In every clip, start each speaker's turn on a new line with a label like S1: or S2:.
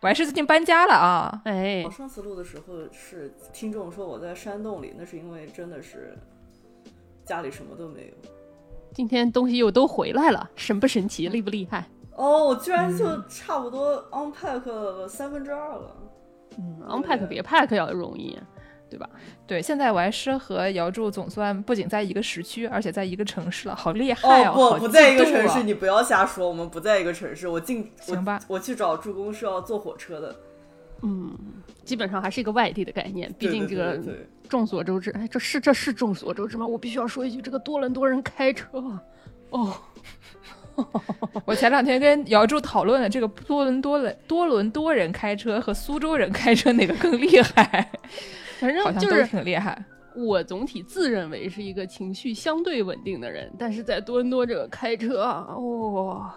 S1: 我还是最近搬家了啊！
S2: 哎
S3: 我，上次录的时候是听众说我在山洞里，那是因为真的是家里什么都没有。
S2: 今天东西又都回来了，神不神奇，厉不厉害？
S3: 哦，我居然就差不多 unpack 了三分之二了。
S2: 嗯，unpack 比 pack 要容易，对吧？
S1: 对，现在我还是和姚柱总算不仅在一个时区，而且在一个城市了，好厉害哦！好
S3: 不，不在一个城市，你不要瞎说，我们不在一个城市。我进，
S1: 行吧
S3: 我，我去找助攻是要坐火车的。
S2: 嗯，基本上还是一个外地的概念，毕竟这个众所周知。哎，这是这是众所周知吗？我必须要说一句，这个多伦多人开车啊，哦，
S1: 我前两天跟姚柱讨论了这个多伦多人多伦多人开车和苏州人开车哪个更厉害，
S2: 反正就是
S1: 挺厉害。
S2: 我总体自认为是一个情绪相对稳定的人，但是在多伦多这个开车啊，哦，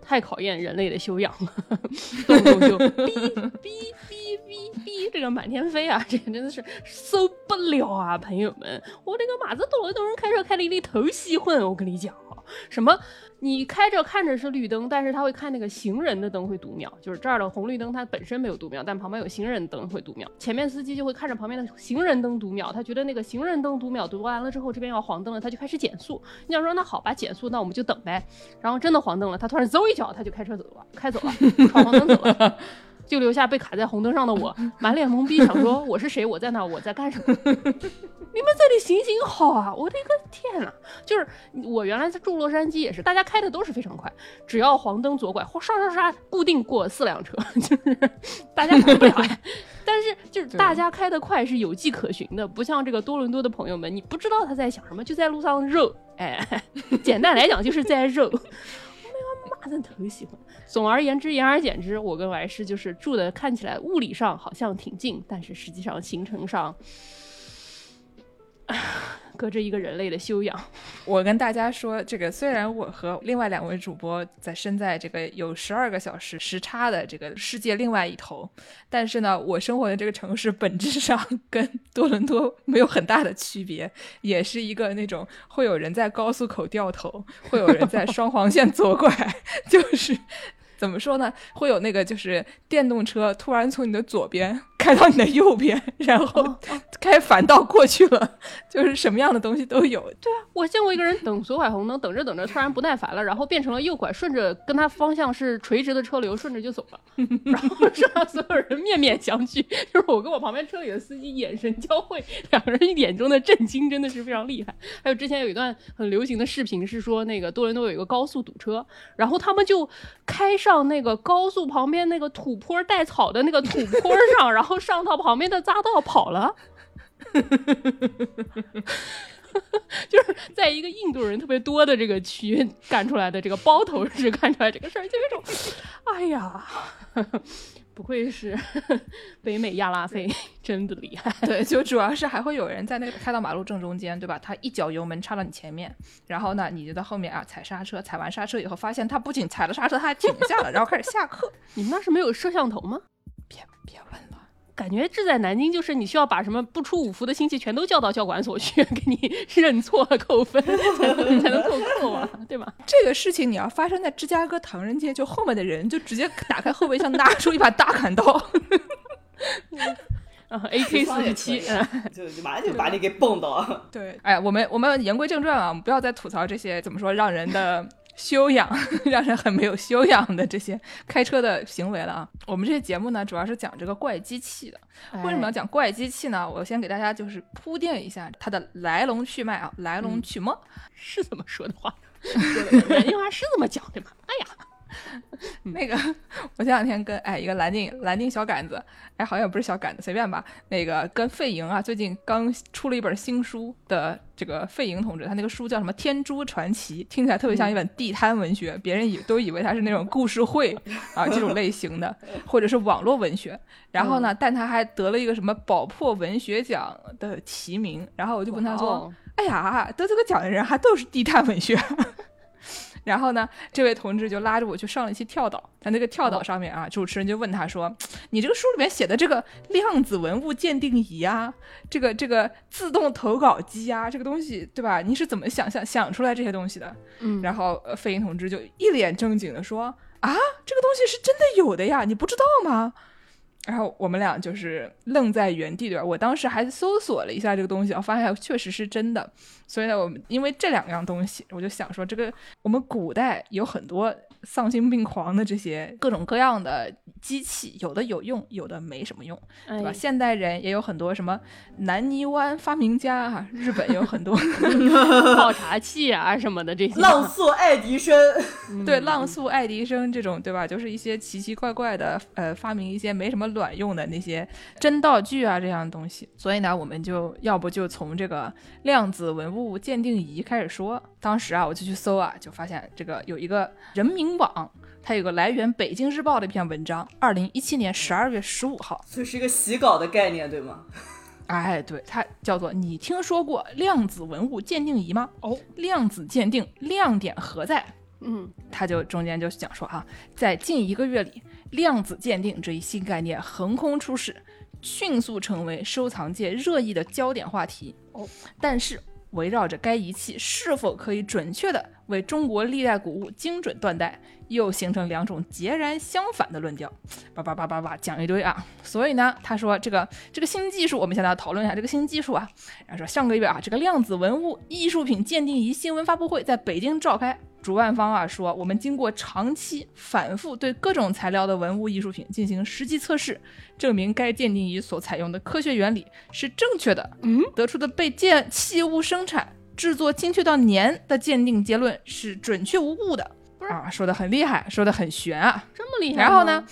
S2: 太考验人类的修养了，动不动就哔哔哔哔哔，这个满天飞啊，这个真的是受不了啊，朋友们，我这个马子多伦多人开车开的一头稀混，我跟你讲啊，什么？你开着看着是绿灯，但是他会看那个行人的灯会读秒，就是这儿的红绿灯它本身没有读秒，但旁边有行人灯会读秒。前面司机就会看着旁边的行人灯读秒，他觉得那个行人灯读秒读完了之后，这边要黄灯了，他就开始减速。你想说那好吧，减速，那我们就等呗。然后真的黄灯了，他突然嗖一脚，他就开车走了，开走了，闯黄灯走了。就留下被卡在红灯上的我，满脸懵逼，想说我是谁？我在哪？我在干什么？你们这里行行好啊！我的个天呐！就是我原来在住洛杉矶也是，大家开的都是非常快，只要黄灯左拐，哗刷刷刷，固定过四辆车，就是大家管不了呀。但是就是大家开得快是有迹可循的，不像这个多伦多的朋友们，你不知道他在想什么，就在路上肉，哎，简单来讲就是在肉。我那个妈的头喜欢。总而言之，言而简之，我跟 Y 师就是住的看起来物理上好像挺近，但是实际上行程上。隔着一个人类的修养，
S1: 我跟大家说，这个虽然我和另外两位主播在身在这个有十二个小时时差的这个世界另外一头，但是呢，我生活的这个城市本质上 跟多伦多没有很大的区别，也是一个那种会有人在高速口掉头，会有人在双黄线左拐，就是。怎么说呢？会有那个就是电动车突然从你的左边开到你的右边，然后开反道过去了，就是什么样的东西都有。
S2: 对啊我见过一个人等左拐红灯，等着等着突然不耐烦了，然后变成了右拐，顺着跟他方向是垂直的车流，顺着就走了，然后让所有人面面相觑。就是我跟我旁边车里的司机眼神交汇，两个人眼中的震惊真的是非常厉害。还有之前有一段很流行的视频是说，那个多伦多有一个高速堵车，然后他们就开上那个高速旁边那个土坡带草的那个土坡上，然 后上到旁边的匝道跑了。就是在一个印度人特别多的这个区域干出来的这个包头式干出来这个事儿，就有一种，哎呀，不愧是北美亚拉菲，真的厉害。
S1: 对，就主要是还会有人在那个开到马路正中间，对吧？他一脚油门插到你前面，然后呢，你就在后面啊踩刹车，踩完刹车以后，发现他不仅踩了刹车，他还停下了，然后开始下课。
S2: 你们那是没有摄像头吗？
S1: 别别问了，
S2: 感觉志在南京就是你需要把什么不出五福的亲戚全都叫到教管所去，给你认错扣分，才能才能扣扣啊，对吧？
S1: 这个事情你要发生在芝加哥唐人街，就后面的人就直接打开后备箱，拿出一把大砍刀。
S2: 啊，AK 四十七，嗯，
S3: 就就马上就把你给蹦到。
S1: 对，哎，我们我们言归正传啊，我们不要再吐槽这些怎么说让人的修养，让人很没有修养的这些开车的行为了啊。我们这些节目呢，主要是讲这个怪机器的。为什么要讲怪机器呢？我先给大家就是铺垫一下它的来龙去脉啊，来龙去脉。
S2: 是这么说的话？说的人话是这么讲的吧？哎呀，
S1: 那个，我前两天跟哎一个蓝靛蓝靛小杆子，哎好像也不是小杆子，随便吧。那个跟费莹啊，最近刚出了一本新书的这个费莹同志，他那个书叫什么《天珠传奇》，听起来特别像一本地摊文学，别人以都以为他是那种故事会 啊这种类型的，或者是网络文学。然后呢，但他还得了一个什么宝珀文学奖的提名。然后我就跟他说
S2: 哦：“
S1: 哎呀，得这个奖的人还都是地摊文学。” 然后呢，这位同志就拉着我去上了一期跳岛，在那个跳岛上面啊，主持人就问他说：“你这个书里面写的这个量子文物鉴定仪啊，这个这个自动投稿机啊，这个东西对吧？你是怎么想象想出来这些东西的？”
S2: 嗯，
S1: 然后呃费英同志就一脸正经的说：“啊，这个东西是真的有的呀，你不知道吗？”然后我们俩就是愣在原地，对吧？我当时还搜索了一下这个东西，我发现确实是真的。所以呢，我们因为这两样东西，我就想说，这个我们古代有很多丧心病狂的这些各种各样的机器，有的有用，有的没什么用，对吧？
S2: 哎，
S1: 现代人也有很多什么南泥湾发明家啊，日本有很多
S2: 泡茶器啊什么的这些，
S3: 浪速爱迪生，
S1: 对浪速爱迪生这种，对吧？就是一些奇奇怪怪的，呃，发明一些没什么卵用的那些真道具啊这样的东西。所以呢，我们就要不就从这个量子文物鉴定仪开始说。当时啊，我就去搜啊，就发现这个有一个人民网，它有个来源《北京日报》的一篇文章，二零一七年十二月十五号。
S3: 所以是一个洗稿的概念，对吗？
S1: 哎，对，它叫做“你听说过量子文物鉴定仪吗？”
S2: 哦，
S1: 量子鉴定亮点何在？
S2: 嗯
S1: 他就中间就讲说啊，在近一个月里，量子鉴定这一新概念横空出世，迅速成为收藏界热议的焦点话题。
S2: 哦，
S1: 但是围绕着该仪器是否可以准确的为中国历代古物精准断代，又形成两种截然相反的论调。叭叭叭叭叭讲一堆啊，所以呢，他说这个这个新技术，我们现在要讨论一下这个新技术啊。然后说上个月啊，这个量子文物艺术品鉴定仪新闻发布会在北京召开。主办方啊说，我们经过长期反复对各种材料的文物艺术品进行实际测试，证明该鉴定仪所采用的科学原理是正确的。
S2: 嗯，
S1: 得出的被鉴器物生产、制作精确到年的鉴定结论是准确无误的。
S2: 不是
S1: 啊，说的很厉害，说的很玄啊。
S2: 这么厉害。
S1: 然后呢？，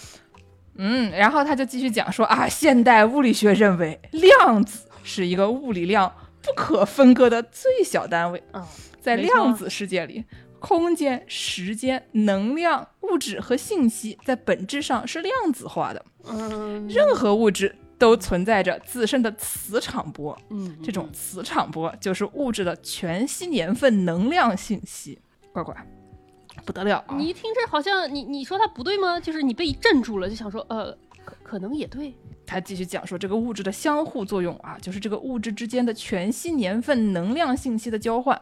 S1: 嗯，然后他就继续讲说啊，现代物理学认为量子是一个物理量不可分割的最小单位，
S2: 嗯，
S1: 在量子世界里，空间、时间、能量、物质和信息在本质上是量子化的，
S2: 嗯，
S1: 任何物质都存在着自身的磁场波，
S2: 嗯，
S1: 这种磁场波就是物质的全息年份能量信息。乖乖，不得了啊！
S2: 你一听这好像你你说它不对吗？就是你被镇住了，就想说呃，可可能也对。
S1: 他继续讲说，这个物质的相互作用啊，就是这个物质之间的全息年份能量信息的交换。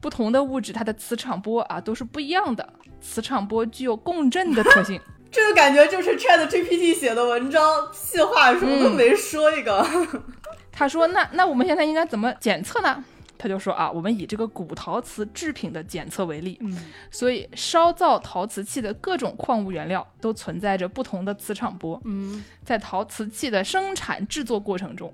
S1: 不同的物质，它的磁场波啊都是不一样的，磁场波具有共振的特性。
S3: 这个感觉就是 Chat GPT 写的文章，屁话什么都没说一个。
S1: 他说：“那那我们现在应该怎么检测呢？”他就说啊，我们以这个古陶瓷制品的检测为例，
S2: 嗯
S1: 所以烧造陶瓷器的各种矿物原料都存在着不同的磁场波。
S2: 嗯
S1: 在陶瓷器的生产制作过程中，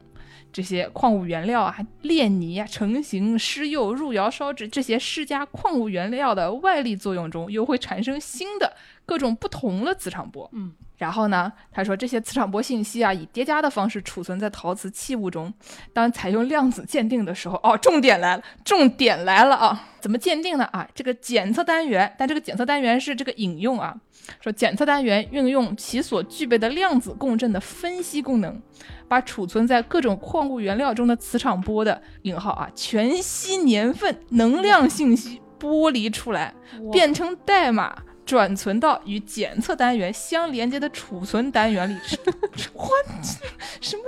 S1: 这些矿物原料啊、炼泥啊、成型、施釉、入窑烧制这些施加矿物原料的外力作用中，又会产生新的各种不同的磁场波。
S2: 嗯，
S1: 然后呢，他说这些磁场波信息啊，以叠加的方式储存在陶瓷器物中。当采用量子鉴定的时候，哦，重点来了，重点来了啊！怎么鉴定呢？啊，这个检测单元，但这个检测单元是这个引用啊，说检测单元运用其所具备的量子共振的分析功能，把储存在各种矿物原料中的磁场波的引号啊全息年份能量信息剥离出来，变成代码。转存到与检测单元相连接的储存单元里，what 什么？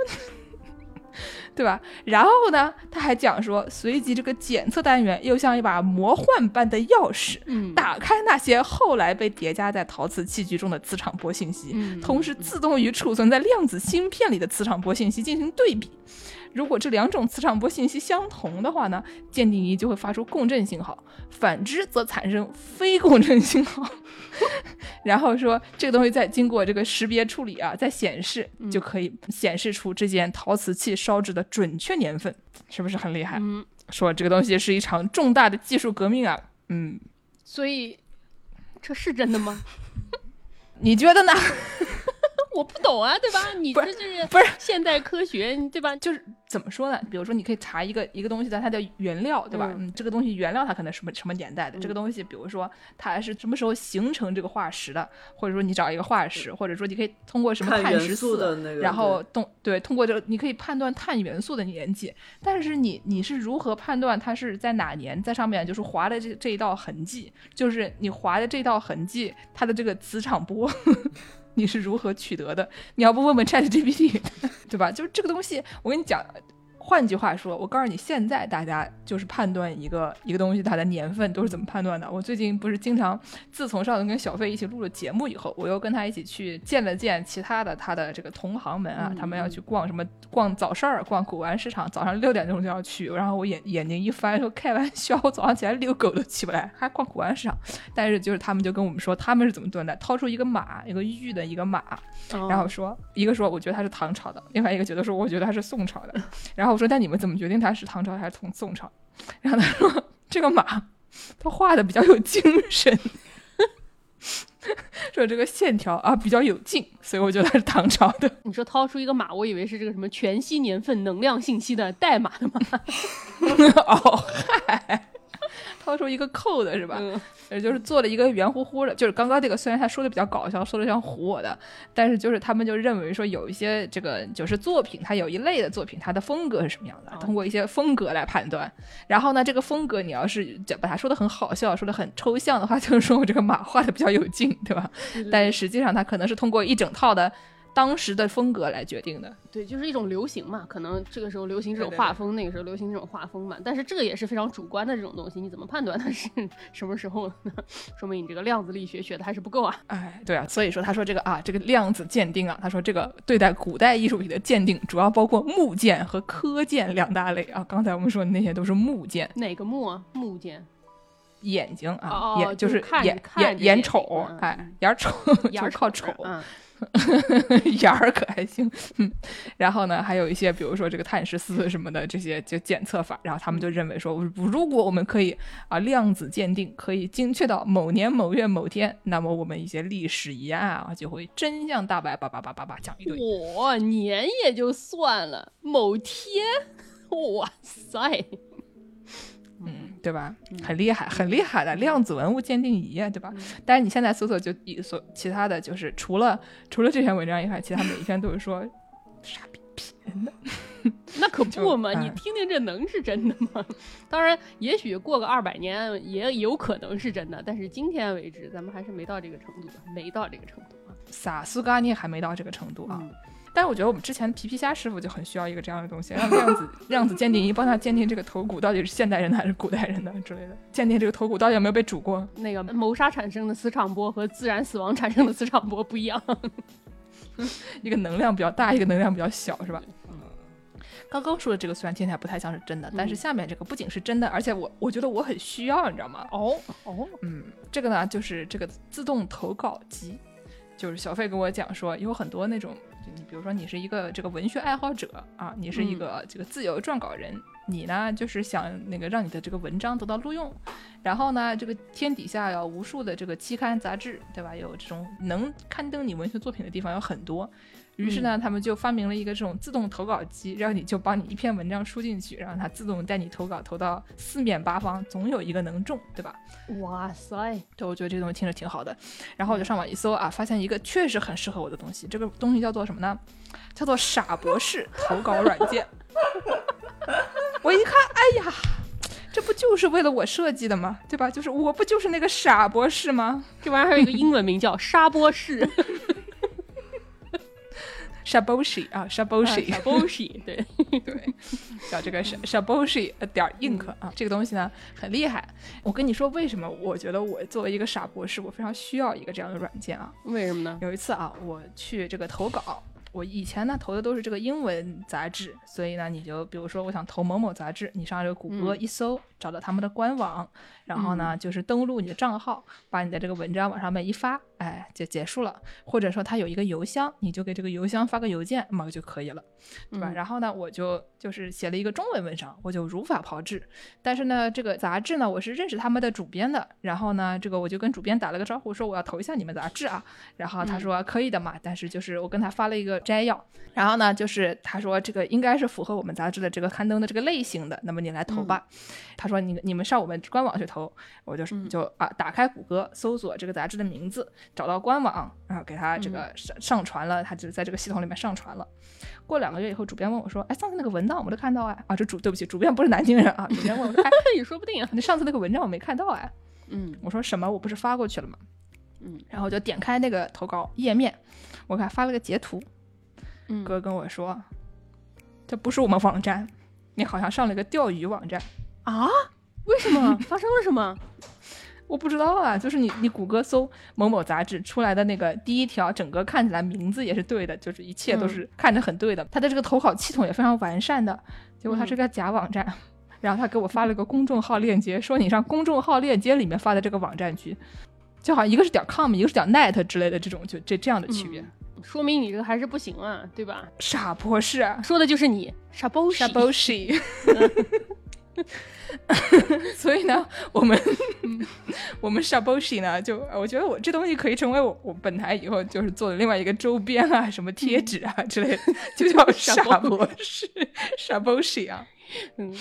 S1: 对吧？然后呢，他还讲说，随即这个检测单元又像一把魔幻般的钥匙，
S2: 嗯，
S1: 打开那些后来被叠加在陶瓷器具中的磁场波信息，
S2: 嗯
S1: 同时自动与储存在量子芯片里的磁场波信息进行对比。如果这两种磁场波信息相同的话呢，鉴定仪就会发出共振信号；反之则产生非共振信号。然后说这个东西在经过这个识别处理啊，再显示就可以显示出这件陶瓷器烧制的准确年份，是不是很厉害？
S2: 嗯，
S1: 说这个东西是一场重大的技术革命啊，嗯，
S2: 所以这是真的吗？
S1: 你觉得呢？
S2: 我不懂啊，对吧？你
S1: 不是
S2: 这就是
S1: 不是
S2: 现代科学，对吧？
S1: 就是怎么说呢？比如说，你可以查一个一个东西的它的原料，对吧？
S2: 嗯
S1: 嗯，这个东西原料它可能什么什么年代的？这个东西，比如说它是什么时候形成这个化石的？或者说你找一个化石，或者说你可以通过什么
S3: 碳元
S1: 碳十四
S3: 素的那个
S1: 然后动对通过这个你可以判断碳元素的年纪。但是你你是如何判断它是在哪年在上面就是划的这这一道痕迹？就是你划的这道痕迹，它的这个磁场波。你是如何取得的？你要不问问 Chat GPT，对吧？就是这个东西，我跟你讲，换句话说，我告诉你，现在大家就是判断一个一个东西它的年份都是怎么判断的。我最近不是经常，自从上次跟小费一起录了节目以后，我又跟他一起去见了见其他的他的这个同行们啊，他们要去逛什么逛早市儿、逛古玩市场，早上六点钟就要去。然后我眼眼睛一翻，说开玩笑，我早上起来遛狗都起不来，还逛古玩市场。但是就是他们就跟我们说他们是怎么断的，掏出一个马，一个玉的一个马，
S2: 哦
S1: 然后说一个说我觉得它是唐朝的，另外一个觉得说我觉得它是宋朝的。然后我说那你们怎么决定它是唐朝还是从宋朝？然后他说这个马他画的比较有精神。说这个线条啊比较有劲，所以我觉得它是唐朝的。
S2: 你说掏出一个马，我以为是这个什么全息年份能量信息的代码的马，
S1: 哦嗨，掏出一个扣的是吧？
S2: 嗯
S1: 也就是做了一个圆乎乎的，就是刚刚这个虽然他说的比较搞笑，说的像唬我的，但是就是他们就认为说有一些这个就是作品，它有一类的作品，它的风格是什么样的，
S2: 哦
S1: 通过一些风格来判断。然后呢，这个风格你要是把它说的很好笑，说的很抽象的话，就是说我这个马画的比较有劲，对吧？但是实际上它可能是通过一整套的当时的风格来决定的。
S2: 对，就是一种流行嘛，可能这个时候流行这种
S1: 对对对
S2: 画风，那个时候流行这种画风嘛。但是这个也是非常主观的这种东西，你怎么判断它是什么时候呢？说明你这个量子力学学的还是不够啊。
S1: 哎，对啊，所以说他说这个啊，这个量子鉴定啊，他说这个对待古代艺术品的鉴定主要包括木鉴和科鉴两大类啊。刚才我们说的那些都是木鉴，
S2: 哪个木啊？木剑，
S1: 眼睛啊，
S2: 哦
S1: 眼
S2: 就是
S1: 是眼眼眼
S2: 着眼睛
S1: 丑，
S2: 嗯
S1: 哎，眼儿丑
S2: 眼儿
S1: 就是靠瞅，
S2: 嗯，
S1: 眼儿可还行，嗯，然后呢，还有一些比如说这个碳十四什么的这些就检测法，然后他们就认为说，如果我们可以啊量子鉴定，可以精确到某年某月某天，那么我们一些历史疑案啊就会真相大白，叭叭叭叭叭讲一堆。
S2: 我年也就算了，某天，哇塞，
S1: 对吧？很厉害，很厉害的量子文物鉴定仪啊，对吧？但是你现在搜索就一搜，其他的就是除了 除了这篇文章以外，其他每一篇都是说傻逼骗的。
S2: 那可不嘛！你
S1: 哎
S2: 听听这能是真的吗？当然，也许过个二百年也有可能是真的，但是今天为止，咱们还是没到这个程度，没到这个程度啊。
S1: 萨苏嘎尼还没到这个程度啊。
S2: 嗯
S1: 但是我觉得我们之前皮皮虾师傅就很需要一个这样的东西，让量子量子鉴定仪帮他鉴定这个头骨到底是现代人的还是古代人的之类的，鉴定这个头骨到底有没有被煮过。
S2: 那个谋杀产生的磁场波和自然死亡产生的磁场波不一样。
S1: 一个能量比较大，一个能量比较小，是吧？刚刚说的这个虽然听起来不太像是真的，但是下面这个不仅是真的，而且我我觉得我很需要，你知道吗？
S2: 哦哦，
S1: 嗯，这个呢就是这个自动投稿机，就是小费跟我讲说，有很多那种，就你比如说你是一个这个文学爱好者啊，你是一个这个自由撰稿人，你呢就是想那个让你的这个文章得到录用，然后呢这个天底下有无数的这个期刊杂志，对吧？有这种能刊登你文学作品的地方有很多。于是呢，他们就发明了一个这种自动投稿机，让你就帮你一篇文章输进去，然后它自动带你投稿，投到四面八方，总有一个能中，对吧？
S2: 哇塞，
S1: 对，我觉得这个东西听着挺好的。然后我就上网一搜啊，发现一个确实很适合我的东西。这个东西叫做什么呢？叫做傻博士投稿软件。我一看，哎呀，这不就是为了我设计的吗？对吧？就是我不就是那个傻博士吗？
S2: 这玩意儿还有一个英文名叫沙波士，
S1: 傻博士啊
S2: ，shaboshi shaboshi，对，
S1: 对，叫这个 Shaboshi 点儿 ink 啊，这个东西呢很厉害。我跟你说，为什么我觉得我作为一个傻博士，我非常需要一个这样的软件啊？
S2: 为什么呢？
S1: 有一次啊，我去这个投稿，我以前呢投的都是这个英文杂志，所以呢，你就比如说我想投某某杂志，你上这个谷歌
S2: 嗯
S1: 一搜，找到他们的官网，然后呢，就是登录你的账号，把你的这个文章往上面一发，哎，就结束了。或者说他有一个邮箱，你就给这个邮箱发个邮件嘛就可以了，对吧？
S2: 嗯
S1: 然后呢，我就就是写了一个中文文章，我就如法炮制。但是呢，这个杂志呢，我是认识他们的主编的，然后呢，这个我就跟主编打了个招呼，说我要投一下你们杂志啊。然后他说可以的嘛，但是就是我跟他发了一个摘要，然后呢，就是他说这个应该是符合我们杂志的这个刊登的这个类型的，那么你来投吧。他说你你们上我们官网去投，我就是就啊打开谷歌搜索这个杂志的名字，找到官网，然后给他这个上上传了，他就在这个系统里面上传了。过两个月以后，主编问我说：“哎，上次那个文档我没看到哎，啊，这主对不起，主编不是南京人啊。”主编问我说：“哎，
S2: 也说不定啊。
S1: 你上次那个文章我没看到哎。”
S2: 嗯
S1: 我说什么？我不是发过去了吗？
S2: 嗯，
S1: 然后我就点开那个投稿页面，我给他发了个截图，
S2: 嗯，
S1: 哥跟我说，这不是我们网站，你好像上了个钓鱼网站。
S2: 啊？为什么？发生了什么？
S1: 我不知道啊，就是你你谷歌搜某某杂志出来的那个第一条，整个看起来名字也是对的，就是一切都是看着很对的。它的这个投稿系统也非常完善的，结果它是个假网站。然后他给我发了个公众号链接，说你上公众号链接里面发的这个网站去，就好像一个是点 com，一个是点 net 之类的这种，就这这样的区别。
S2: 说明你这个还是不行啊，对吧？
S1: 傻博士啊，
S2: 说的就是你，傻博士
S1: 傻 bullshit。所以呢，我们我们傻 bullshit 呢，就我觉得我这东西可以成为我我本台以后就是做的另外一个周边啊，什么贴纸啊之类的，就叫 傻博士傻 bullshit 啊。
S2: 嗯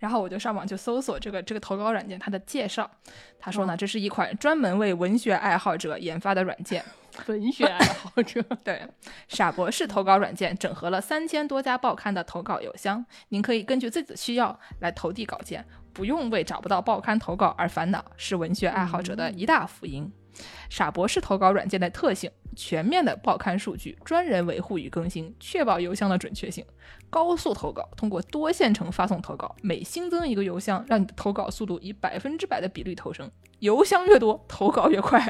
S1: 然后我就上网就搜索这个这个投稿软件它的介绍，他说呢，这是一款专门为文学爱好者研发的软件。
S2: 文学爱好者，
S1: 对，傻博士投稿软件整合了三千多家报刊的投稿邮箱，您可以根据自己的需要来投递稿件，不用为找不到报刊投稿而烦恼，是文学爱好者的一大福音。傻博士投稿软件的特性：全面的报刊数据，专人维护与更新，确保邮箱的准确性；高速投稿，通过多线程发送投稿，每新增一个邮箱，让你的投稿速度以百分之百的比率投升。邮箱越多，投稿越快。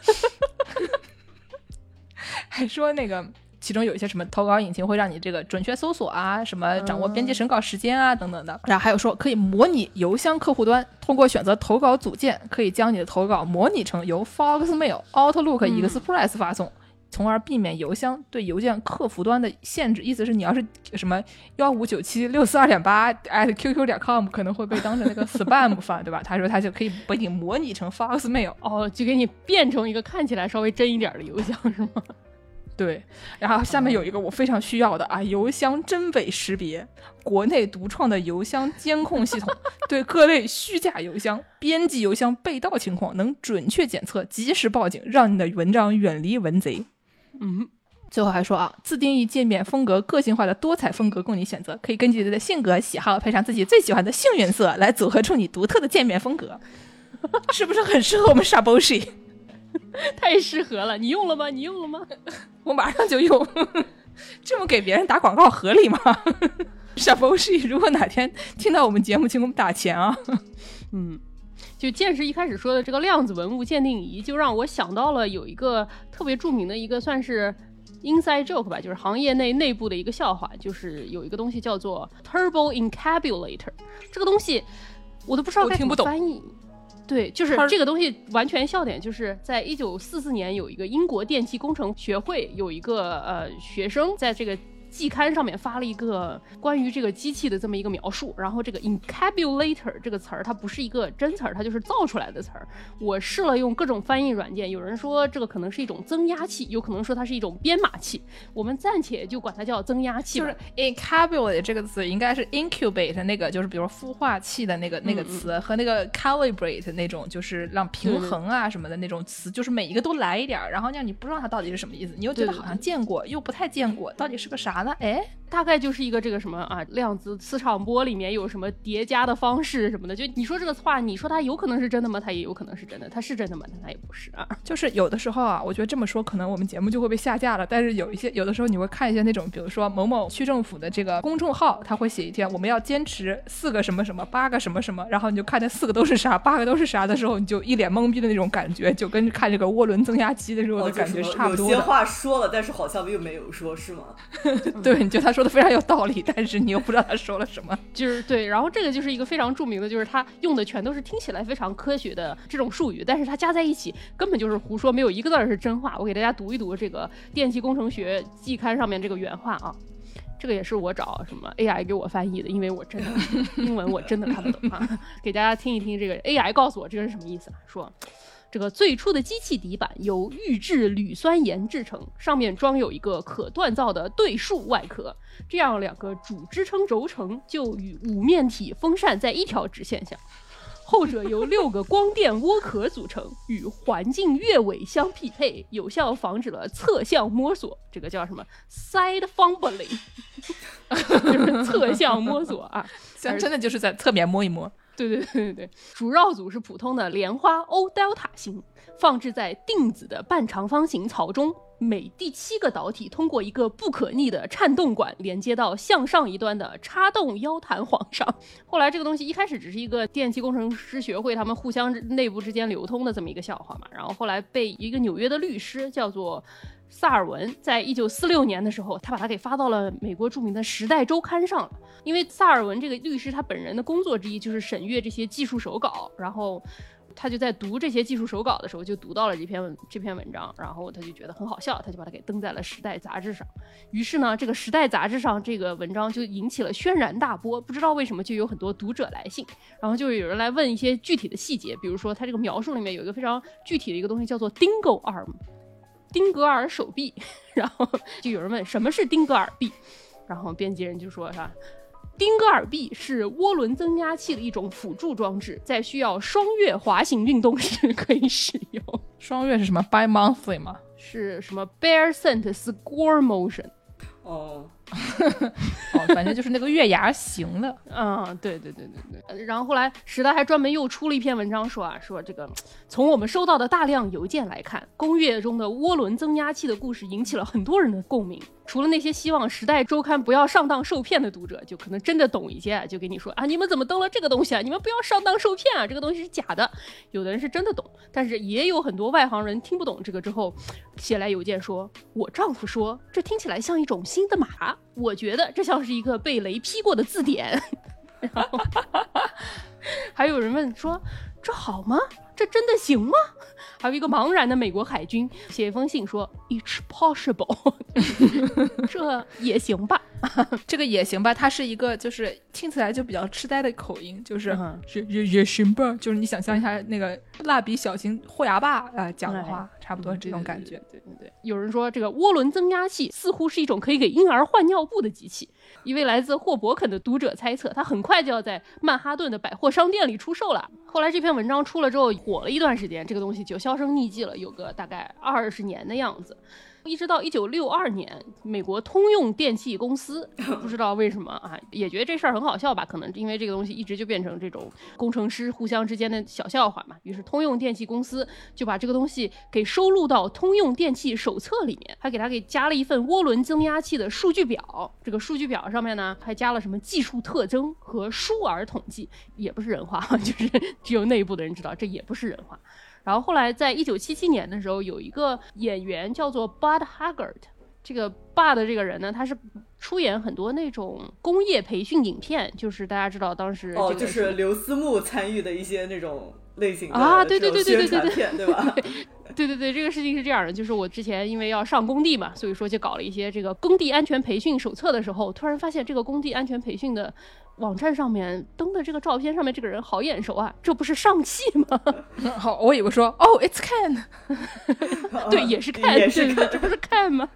S1: 还说那个其中有一些什么投稿引擎会让你这个准确搜索啊，什么掌握编辑审稿时间啊等等的。然后还有说可以模拟邮箱客户端，通过选择投稿组件，可以将你的投稿模拟成由 Foxmail、Outlook、Express 发送。从而避免邮箱对邮件客服端的限制，意思是你要是什么幺五九七六四二点八 at qq 点 com 可能会被当成那个 spam 发，对吧？他说他就可以把你模拟成 Foxmail，
S2: 哦，就给你变成一个看起来稍微真一点的邮箱是吗？
S1: 对，然后下面有一个我非常需要的啊，邮箱真伪识别，国内独创的邮箱监控系统，对各类虚假邮箱、编辑邮箱被盗情况能准确检测，及时报警，让你的文章远离文贼。
S2: 嗯，
S1: 最后还说啊，自定义界面风格个性化的多彩风格供你选择，可以根据自己的性格喜好配上自己最喜欢的幸运色，来组合出你独特的界面风格，是不是很适合我们傻 s h
S2: 太适合了，你用了吗？你用了吗？
S1: 我马上就用，这么给别人打广告合理吗？傻 s h 如果哪天听到我们节目，请给我们打钱啊！
S2: 嗯，就剑师一开始说的这个量子文物鉴定仪，就让我想到了有一个特别著名的一个算是 inside joke 吧，就是行业内内部的一个笑话，就是有一个东西叫做 turbo encabulator，这个东西我都不知道该怎么翻译。对，就是这个东西完全笑点，就是在一九四四年有一个英国电气工程学会有一个呃学生在这个季刊上面发了一个关于这个机器的这么一个描述，然后这个 incabulator 这个词儿它不是一个真词儿，它就是造出来的词儿。我试了用各种翻译软件，有人说这个可能是一种增压器，有可能说它是一种编码器，我们暂且就管它叫增压器。
S1: 就是 incabulate 这个词应该是 incubate 那个，就是比如孵化器的那个那个词，和那个 calibrate 那种就是让平衡啊什么的那种词，就是每一个都来一点儿，然后让你不知道它到底是什么意思，你又觉得好像见过，又不太见过，到底是个啥呢？哎，
S2: 大概就是一个这个什么啊，量子磁场波里面有什么叠加的方式什么的。就你说这个话，你说它有可能是真的吗？它也有可能是真的，它是真的吗？但它也不是啊。
S1: 就是有的时候啊，我觉得这么说可能我们节目就会被下架了。但是有一些有的时候你会看一些那种，比如说某某区政府的这个公众号，他会写一天我们要坚持四个什么什么，八个什么什么，然后你就看那四个都是啥，八个都是啥的时候，你就一脸懵逼的那种感觉，就跟看这个涡轮增压机的时候
S3: 哦，
S1: 的感觉差不多的。
S3: 话说了，但是好像又没有说，是吗？
S1: 对，你就他说说的非常有道理，但是你又不知道他说了什么。
S2: 就是对，然后这个就是一个非常著名的，就是他用的全都是听起来非常科学的这种术语，但是他加在一起根本就是胡说，没有一个字儿是真话。我给大家读一读这个《电气工程学季刊》上面这个原话啊，这个也是我找什么 AI 给我翻译的，因为我真的英文我真的看不懂啊，给大家听一听这个 AI 告诉我这个是什么意思，说。这个最初的机器底板由预制铝酸盐制成，上面装有一个可锻造的对数外壳，这样两个主支撑轴承就与五面体风扇在一条直线上。后者由六个光电涡壳组成，与环境越尾相匹配，有效防止了侧向摸索。这个叫什么？side fumbling，就是侧向摸索啊，
S1: 像 真的就是在侧面摸一摸。
S2: 对对对对对，主绕组是普通的莲花 O delta 型，放置在定子的半长方形槽中。每第七个导体通过一个不可逆的颤动管连接到向上一端的插动腰弹簧上。后来这个东西一开始只是一个电气工程师学会他们互相内部之间流通的这么一个笑话嘛，然后后来被一个纽约的律师叫做萨尔文，在一九四六年的时候，他把它给发到了美国著名的《时代周刊》上了。因为萨尔文这个律师他本人的工作之一就是审阅这些技术手稿，然后。他就在读这些技术手稿的时候，就读到了这篇文这篇文章，然后他就觉得很好笑，他就把它给登在了《时代》杂志上。于是呢，这个《时代》杂志上这个文章就引起了轩然大波，不知道为什么就有很多读者来信，然后就有人来问一些具体的细节，比如说他这个描述里面有一个非常具体的一个东西叫做 “dingo arm”，丁格尔手臂，然后就有人问什么是丁格尔臂，然后编辑人就说啥。丁格尔臂是涡轮增压器的一种辅助装置，在需要双月滑行运动时可以使用。
S1: 双月是什么？Bi monthly 吗？
S2: 是什么？Bear scent score motion。
S3: 哦，
S1: 哦，反正就是那个月牙形的。
S2: 嗯，对对对对对。然后后来时代还专门又出了一篇文章，说啊，说这个从我们收到的大量邮件来看，工业中的涡轮增压器的故事引起了很多人的共鸣。除了那些希望《时代周刊》不要上当受骗的读者，就可能真的懂一些，就给你说啊，你们怎么登了这个东西啊？你们不要上当受骗啊！这个东西是假的。有的人是真的懂，但是也有很多外行人听不懂这个之后，写来邮件说：“我丈夫说这听起来像一种新的马，我觉得这像是一个被雷劈过的字典。”然后 还有人问说：“这好吗？这真的行吗？”还有一个茫然的美国海军写一封信说：“It's possible，这也行吧，
S1: 这个也行吧。”它是一个就是听起来就比较痴呆的口音，就是也也也行吧。就是你想象一下那个蜡笔小新豁牙爸啊讲的话，差不多这种感觉。
S2: 对对对，有人说这个涡轮增压器似乎是一种可以给婴儿换尿布的机器。一位来自霍伯肯的读者猜测，他很快就要在曼哈顿的百货商店里出售了。后来这篇文章出了之后，火了一段时间，这个东西就销声匿迹了，有个大概二十年的样子。一直到一九六二年，美国通用电气公司不知道为什么啊，也觉得这事儿很好笑吧？可能因为这个东西一直就变成这种工程师互相之间的小笑话嘛。于是通用电气公司就把这个东西给收录到通用电气手册里面，还给它给加了一份涡轮增压器的数据表。这个数据表上面呢，还加了什么技术特征和舒尔统计，也不是人话，就是只有内部的人知道，这也不是人话。然后后来，在一九七七年的时候，有一个演员叫做 Bud Haggard。这个 Bud 这个人呢，他是出演很多那种工业培训影片，就是大家知道当时
S3: 哦，就是刘思慕参与的一些那种类型
S2: 啊，对对对对对
S3: 对对，对吧？
S2: 对对对，这个事情是这样的，就是我之前因为要上工地嘛，所以说就搞了一些这个工地安全培训手册的时候，突然发现这个工地安全培训的。网站上面登的这个照片上面这个人好眼熟啊，这不是上汽吗？
S1: 好，我以为说哦，It's Ken，
S2: 对，也是 Ken，
S3: 也是
S2: 这不是 Ken 吗？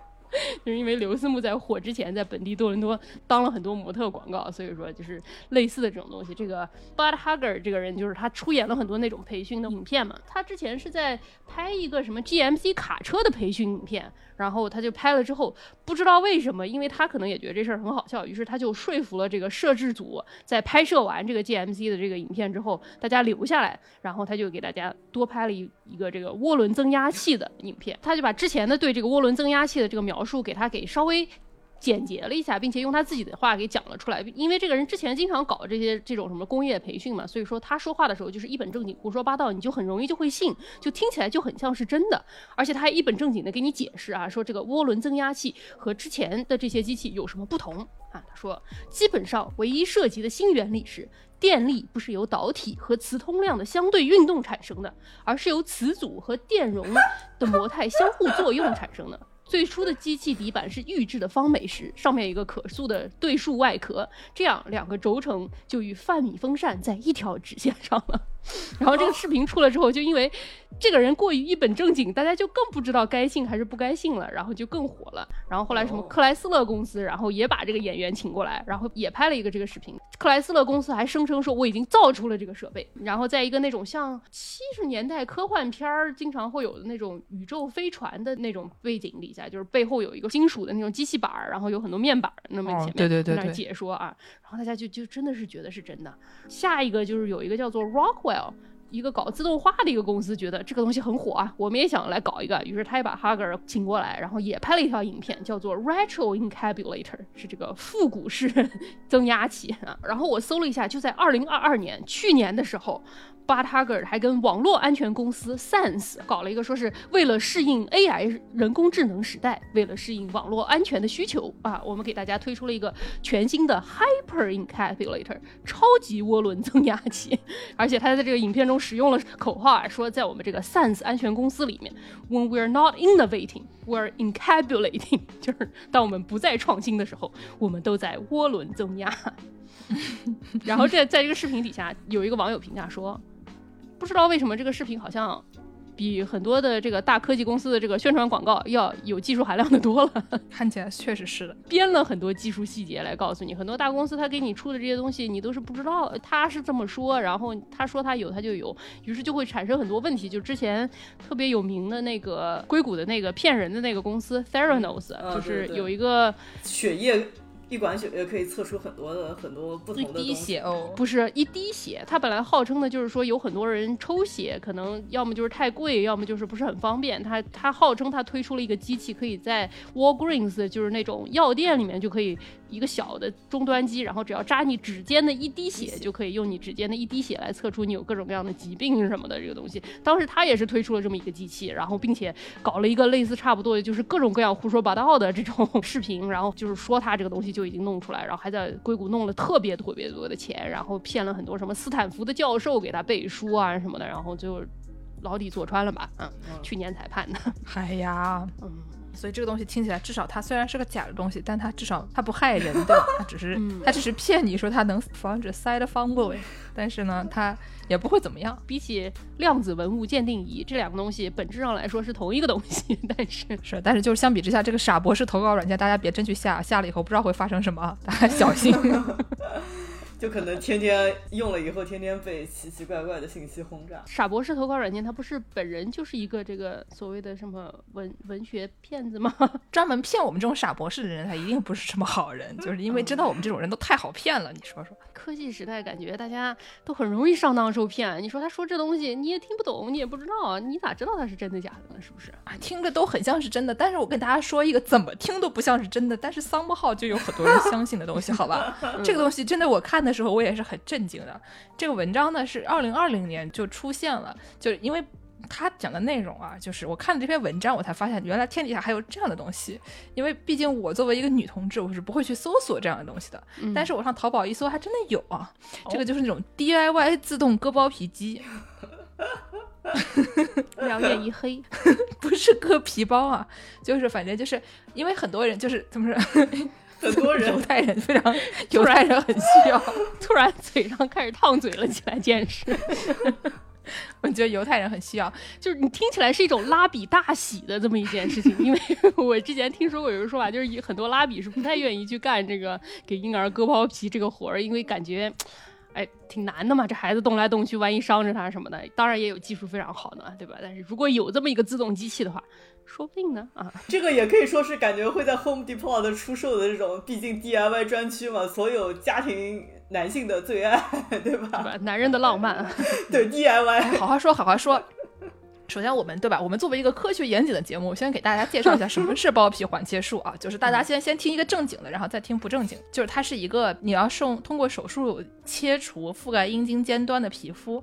S2: 就是因为刘思慕在火之前，在本地多伦多当了很多模特广告，所以说就是类似的这种东西。这个 Bud Hager 这个人，就是他出演了很多那种培训的影片嘛。他之前是在拍一个什么 GMC 卡车的培训影片。然后他就拍了之后，不知道为什么，因为他可能也觉得这事儿很好笑，于是他就说服了这个摄制组，在拍摄完这个 GMC 的这个影片之后，大家留下来，然后他就给大家多拍了一一个这个涡轮增压器的影片，他就把之前的对这个涡轮增压器的这个描述给他给稍微。简洁了一下，并且用他自己的话给讲了出来。因为这个人之前经常搞这些这种什么工业培训嘛，所以说他说话的时候就是一本正经胡说八道，你就很容易就会信，就听起来就很像是真的。而且他还一本正经的给你解释啊，说这个涡轮增压器和之前的这些机器有什么不同啊？他说，基本上唯一涉及的新原理是。电力不是由导体和磁通量的相对运动产生的，而是由磁阻和电容的模态相互作用产生的。最初的机器底板是预制的方美石，上面有一个可塑的对数外壳，这样两个轴承就与范米风扇在一条直线上了。然后这个视频出了之后，就因为这个人过于一本正经，大家就更不知道该信还是不该信了，然后就更火了。然后后来什么克莱斯勒公司，然后也把这个演员请过来，然后也拍了一个这个视频。克莱斯勒公司还声称说我已经造出了这个设备。然后在一个那种像七十年代科幻片儿经常会有的那种宇宙飞船的那种背景底下，就是背后有一个金属的那种机器板儿，然后有很多面板那么前面
S1: 对对对
S2: 在那解说啊，然后大家就就真的是觉得是真的。下一个就是有一个叫做 Rockwell。well. 一个搞自动化的一个公司觉得这个东西很火啊，我们也想来搞一个，于是他也把哈格尔请过来，然后也拍了一条影片，叫做 Retro Incabulator 是这个复古式 增压器啊。然后我搜了一下，就在二零二二年，去年的时候。巴塔格尔还跟网络安全公司 Sense 搞了一个，说是为了适应 AI 人工智能时代，为了适应网络安全的需求啊，我们给大家推出了一个全新的 Hyper Encapsulator 超级涡轮增压器，而且他在这个影片中使用了口号啊，说在我们这个 SANS 安全公司里面，When we're not innovating, we're incubulating，就是当我们不再创新的时候，我们都在涡轮增压。然后这在这个视频底下有一个网友评价说。不知道为什么这个视频好像比很多的这个大科技公司的这个宣传广告要有技术含量的多了，
S1: 看起来确实是的，
S2: 编了很多技术细节来告诉你。很多大公司他给你出的这些东西你都是不知道，他是这么说，然后他说他有他就有，于是就会产生很多问题。就之前特别有名的那个硅谷的那个骗人的那个公司 Theranos，就是有一个
S3: 血液。一管血液可以测出很多的很多不同的
S1: 一滴血哦，
S2: 不是一滴血，它本来号称的就是说有很多人抽血，可能要么就是太贵，要么就是不是很方便。它它号称它推出了一个机器，可以在 Walgreens 就是那种药店里面就可以一个小的终端机，然后只要扎你指尖的一滴血，就可以用你指尖的一滴血来测出你有各种各样的疾病什么的这个东西。当时他也是推出了这么一个机器，然后并且搞了一个类似差不多，就是各种各样胡说八道的这种视频，然后就是说他这个东西就已经弄出来，然后还在硅谷弄了特别特别多的钱，然后骗了很多什么斯坦福的教授给他背书啊什么的，然后就牢底坐穿了吧？嗯，去年才判的。
S1: 哎呀，嗯，所以这个东西听起来，至少它虽然是个假的东西，但它至少它不害人，对吧？它只是它只是骗你说它能防止 side fumbling，但是呢，它。也不会怎么样。
S2: 比起量子文物鉴定仪这两个东西，本质上来说是同一个东西，但是
S1: 是，但是就是相比之下，这个傻博士投稿软件，大家别真去下，下了以后不知道会发生什么，大家小心。
S3: 就可能天天用了以后，天天被奇奇怪怪的信息轰炸。
S2: 傻博士投稿软件，他不是本人就是一个这个所谓的什么文文学骗子吗？
S1: 专门骗我们这种傻博士的人，他一定不是什么好人，就是因为知道我们这种人都太好骗了。你说说，
S2: 科技时代感觉大家都很容易上当受骗。你说他说这东西你也听不懂，你也不知道，你咋知道他是真的假的呢？是不是？
S1: 啊，听着都很像是真的，但是我跟大家说一个怎么听都不像是真的，但是桑博号就有很多人相信的东西，好吧？这个东西真的，我看的时候我也是很震惊的。这个文章呢是二零二零年就出现了，就因为他讲的内容啊，就是我看了这篇文章，我才发现原来天底下还有这样的东西。因为毕竟我作为一个女同志，我是不会去搜索这样的东西的。但是我上淘宝一搜，还真的有啊。这个就是那种 DIY 自动割包皮机，
S2: 两眼一黑，
S1: 不是割皮包啊，就是反正就是因为很多人就是怎么说。
S3: 很多人
S1: 犹太人非常犹太人很需要，
S2: 突然嘴上开始烫嘴了起来，见识。
S1: 我觉得犹太人很需要，
S2: 就是你听起来是一种拉比大喜的这么一件事情，因为我之前听说过有个说法，就是很多拉比是不太愿意去干这个给婴儿割包皮这个活儿，因为感觉。哎，挺难的嘛，这孩子动来动去，万一伤着他什么的。当然也有技术非常好的，对吧？但是如果有这么一个自动机器的话，说不定呢。啊，
S3: 这个也可以说是感觉会在 Home Depot 的出售的这种，毕竟 DIY 专区嘛，所有家庭男性的最爱，对吧？
S2: 男人的浪漫，
S3: 对 DIY，
S1: 好好说，好好说。首先，我们对吧？我们作为一个科学严谨的节目，先给大家介绍一下什么是包皮环切术啊。就是大家先先听一个正经的，然后再听不正经。就是它是一个你要送通过手术切除覆盖阴茎尖端的皮肤，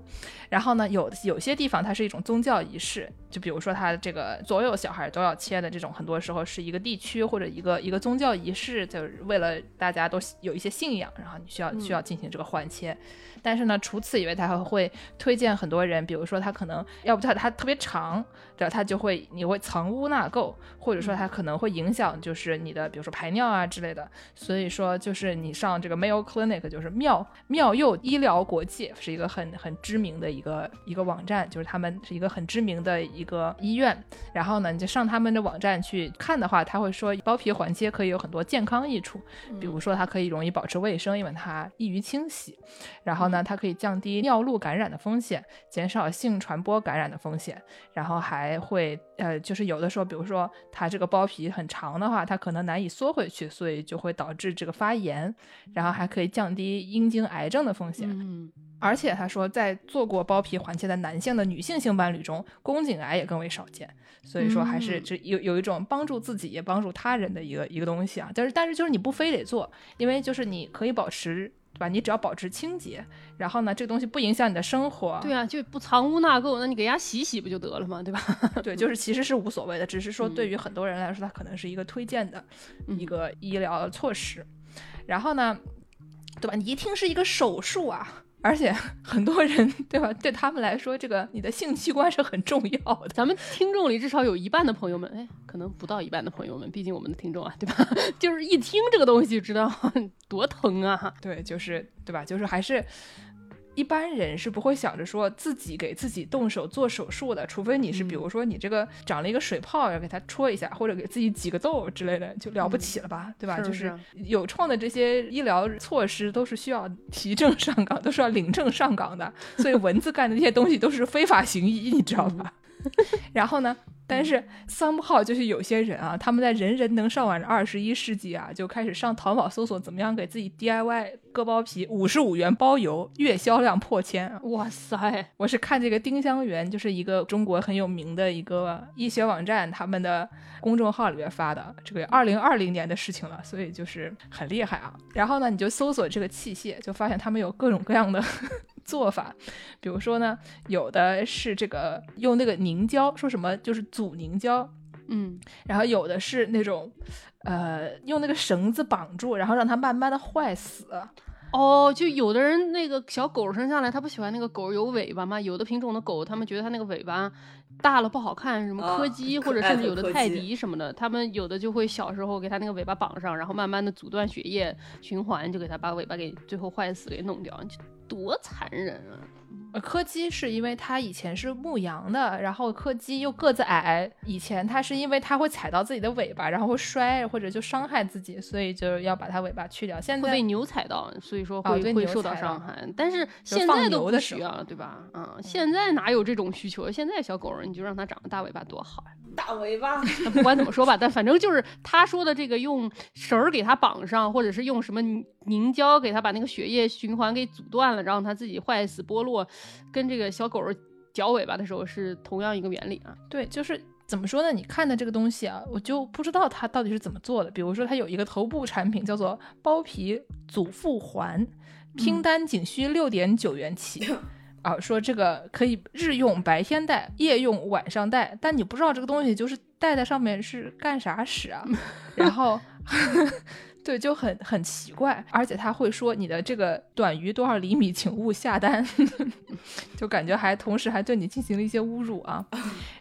S1: 然后呢，有有些地方它是一种宗教仪式，就比如说它这个所有小孩都要切的这种，很多时候是一个地区或者一个一个宗教仪式，就是为了大家都有一些信仰，然后你需要需要进行这个环切。但是呢，除此以外，他还会推荐很多人，比如说他可能要不他他特别长，对他就会你会藏污纳垢，或者说它可能会影响就是你的比如说排尿啊之类的。所以说就是你上这个 Mayo Clinic，就是妙妙佑医疗国际是一个很很知名的一个一个网站，就是他们是一个很知名的一个医院。然后呢，你就上他们的网站去看的话，他会说包皮环切可以有很多健康益处，比如说它可以容易保持卫生，因为它易于清洗。然后呢，它可以降低尿路感染的风险，减少性传播感染的风险，然后还会呃，就是有的时候，比如说它这个包皮很长的话，它可能难以缩回去，所以就会导致这个发炎，然后还可以降低阴茎癌症的风险。
S2: 嗯，
S1: 而且他说，在做过包皮环切的男性的女性性伴侣中，宫颈癌也更为少见。所以说，还是这有有一种帮助自己也帮助他人的一个一个东西啊。但是但是就是你不非得做，因为就是你可以保持。对吧？你只要保持清洁，然后呢，这个东西不影响你的生活。
S2: 对啊，就不藏污纳垢，那你给人家洗洗不就得了吗？对吧？
S1: 对，就是其实是无所谓的，只是说对于很多人来说，它可能是一个推荐的一个医疗措施。然后呢，对吧？你一听是一个手术啊。而且 很多人，对吧？对他们来说，这个你的性器官是很重要的。
S2: 咱们听众里至少有一半的朋友们，哎，可能不到一半的朋友们，毕竟我们的听众啊，对吧？就是一听这个东西就知道 多疼啊。
S1: 对，就是对吧？就是还是。一般人是不会想着说自己给自己动手做手术的，除非你是比如说你这个长了一个水泡要给它戳一下，或者给自己挤个痘之类的，就了不起了吧，对吧？就是有创的这些医疗措施都是需要提证上岗，都是要领证上岗的，所以蚊子干的那些东西都是非法行医，你知道吧？然后呢？但是三不号就是有些人啊，他们在人人能上网的二十一世纪啊，就开始上淘宝搜索怎么样给自己 DIY 割包皮，五十五元包邮，月销量破千。
S2: 哇塞！
S1: 我是看这个丁香园，就是一个中国很有名的一个医学网站，他们的公众号里面发的，这个二零二零年的事情了，所以就是很厉害啊。然后呢，你就搜索这个器械，就发现他们有各种各样的。做法，比如说呢，有的是这个用那个凝胶，说什么就是阻凝胶，
S2: 嗯，
S1: 然后有的是那种，呃，用那个绳子绑住，然后让它慢慢的坏死。
S2: 哦，就有的人那个小狗生下来，他不喜欢那个狗有尾巴嘛？有的品种的狗，他们觉得它那个尾巴大了不好看，什么柯基或者甚至有的泰迪什么的，他们有的就会小时候给它那个尾巴绑上，然后慢慢的阻断血液循环，就给它把尾巴给最后坏死给弄掉。多残忍啊！
S1: 呃，柯基是因为它以前是牧羊的，然后柯基又个子矮，以前它是因为它会踩到自己的尾巴，然后会摔或者就伤害自己，所以就要把它尾巴去掉。现在
S2: 会被牛踩到，所以说会会受到伤害。但是现在都不需要了，对吧？嗯，现在哪有这种需求？现在小狗你就让它长个大尾巴多好呀！
S3: 大尾巴，
S2: 不管怎么说吧，但反正就是他说的这个用绳儿给它绑上，或者是用什么凝胶给它把那个血液循环给阻断了，让它自己坏死剥落，跟这个小狗绞尾巴的时候是同样一个原理啊。
S1: 对，就是怎么说呢？你看的这个东西啊，我就不知道它到底是怎么做的。比如说，它有一个头部产品叫做包皮祖父环，拼单仅需六点九元起。啊，说这个可以日用白天戴，夜用晚上戴，但你不知道这个东西就是戴在上面是干啥使啊？然后。对，就很很奇怪，而且他会说你的这个短于多少厘米，请勿下单，就感觉还同时还对你进行了一些侮辱啊。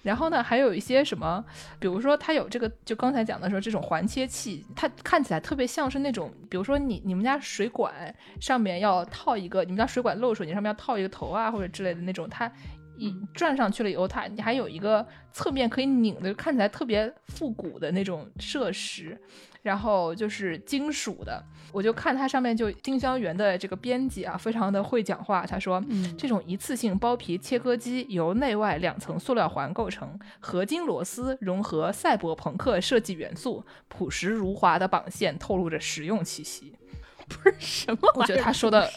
S1: 然后呢，还有一些什么，比如说他有这个，就刚才讲的说这种环切器，它看起来特别像是那种，比如说你你们家水管上面要套一个，你们家水管漏水，你上面要套一个头啊或者之类的那种，它一转上去了以后，它你还有一个侧面可以拧的，看起来特别复古的那种设施。然后就是金属的，我就看它上面就丁香园的这个编辑啊，非常的会讲话。他说，这种一次性包皮切割机由内外两层塑料环构成，合金螺丝融合赛博朋克设计元素，朴实如华的绑线透露着实用气息。
S2: 不是什么？
S1: 我觉得他说的，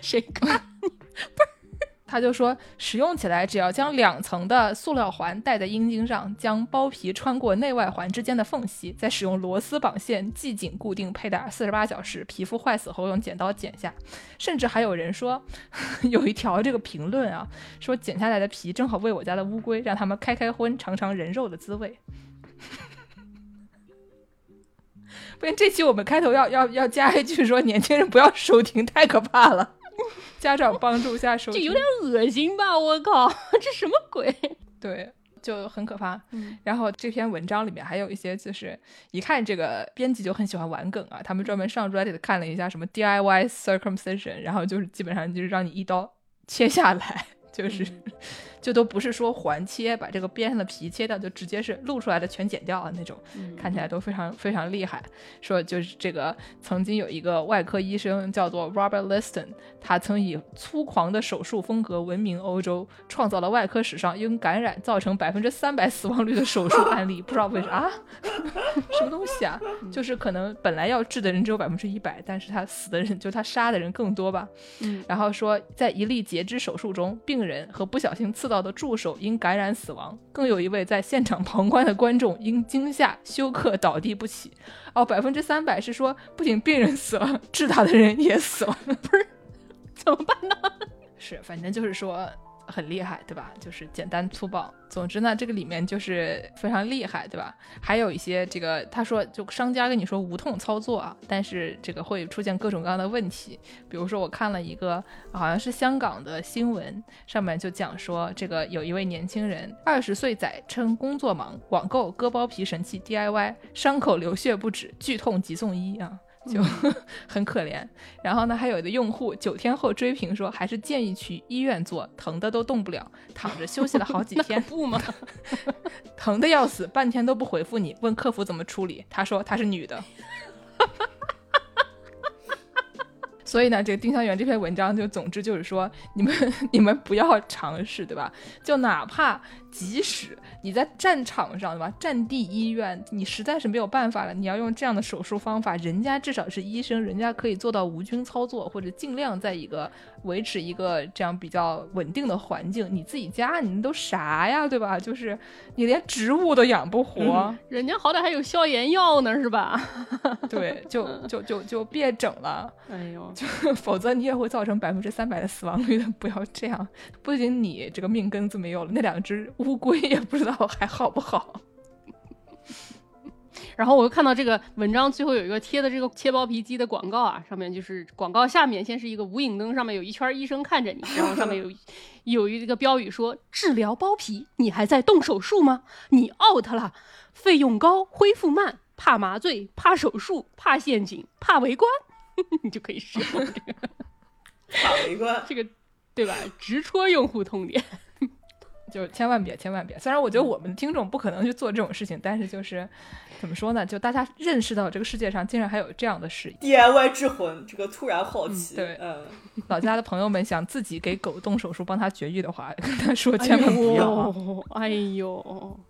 S2: 谁看？不是。
S1: 他就说，使用起来只要将两层的塑料环戴在阴茎上，将包皮穿过内外环之间的缝隙，再使用螺丝绑线系紧固定，佩戴四十八小时。皮肤坏死后用剪刀剪下。甚至还有人说，有一条这个评论啊，说剪下来的皮正好喂我家的乌龟，让他们开开荤，尝尝人肉的滋味。不行这期我们开头要要要加一句说，年轻人不要收听，太可怕了。家长帮助下收听，
S2: 这有点恶心吧？我靠，这什么鬼？
S1: 对，就很可怕。
S2: 嗯
S1: 然后这篇文章里面还有一些，就是一看这个编辑就很喜欢玩梗啊，他们专门上 Reddit 看了一下什么 DIY circumcision，然后就是基本上就是让你一刀切下来，就是、就都不是说环切，把这个边上的皮切掉，就直接是露出来的全剪掉啊那种。
S2: 嗯
S1: 看起来都非常非常厉害。说就是这个曾经有一个外科医生叫做 Robert Liston，他曾以粗狂的手术风格闻名欧洲，创造了外科史上因感染造成百分之三百死亡率的手术案例。不知道为啥啊？什么东西啊？就是可能本来要治的人只有百分之一百，但是他死的人就他杀的人更多吧。
S2: 嗯
S1: 然后说，在一例截肢手术中，病人和不小心刺到的助手因感染死亡，更有一位在现场旁观的观众因惊吓休克倒地不起。哦，百分之三百是说，不仅病人死了，治他的人也死了，不是？
S2: 怎么办呢？
S1: 是，反正就是说很厉害，对吧？就是简单粗暴。总之呢，这个里面就是非常厉害，对吧？还有一些这个，他说就商家跟你说无痛操作啊，但是这个会出现各种各样的问题。比如说，我看了一个好像是香港的新闻，上面就讲说，这个有一位年轻人，二十岁仔称工作忙，网购割包皮神器 DIY，伤口流血不止，剧痛急送医啊。就 很可怜，然后呢，还有的用户九天后追评说，还是建议去医院做，疼的都动不了，躺着休息了好几天，
S2: 不吗？
S1: 疼的要死，半天都不回复你，问客服怎么处理，他说他是女的。所以呢，这个丁香园这篇文章就总之就是说，你们你们不要尝试，对吧？就哪怕即使你在战场上，对吧？战地医院，你实在是没有办法了，你要用这样的手术方法，人家至少是医生，人家可以做到无菌操作，或者尽量在一个维持一个这样比较稳定的环境。你自己家你都啥呀，对吧？就是你连植物都养不活，
S2: 人家好歹还有消炎药呢，是吧？
S1: 对，就就就就别整了。
S2: 哎呦，
S1: 否则你也会造成百分之三百的死亡率的。不要这样，不仅你这个命根子没有了，那两只乌龟也不知道还好不好。
S2: 然后我又看到这个文章最后有一个贴的这个切包皮机的广告啊，上面就是广告下面先是一个无影灯，上面有一圈医生看着你，然后上面有有一个标语说治疗包皮，你还在动手术吗？你 out 了，费用高，恢复慢，怕麻醉，怕手术，怕陷阱，怕围观，你就可以使用这个
S3: 怕围观。
S2: 这个，对吧？直戳用户痛点。
S1: 就是千万别，千万别。虽然我觉得我们听众不可能去做这种事情，但是就是怎么说呢？就大家认识到这个世界上竟然还有这样的事。
S3: DIY 之魂，这个突然好奇，
S1: 嗯对
S3: 嗯，
S1: 老家的朋友们想自己给狗动手术帮它绝育的话，跟他说千万不要啊。
S2: 哎呦，哎呦，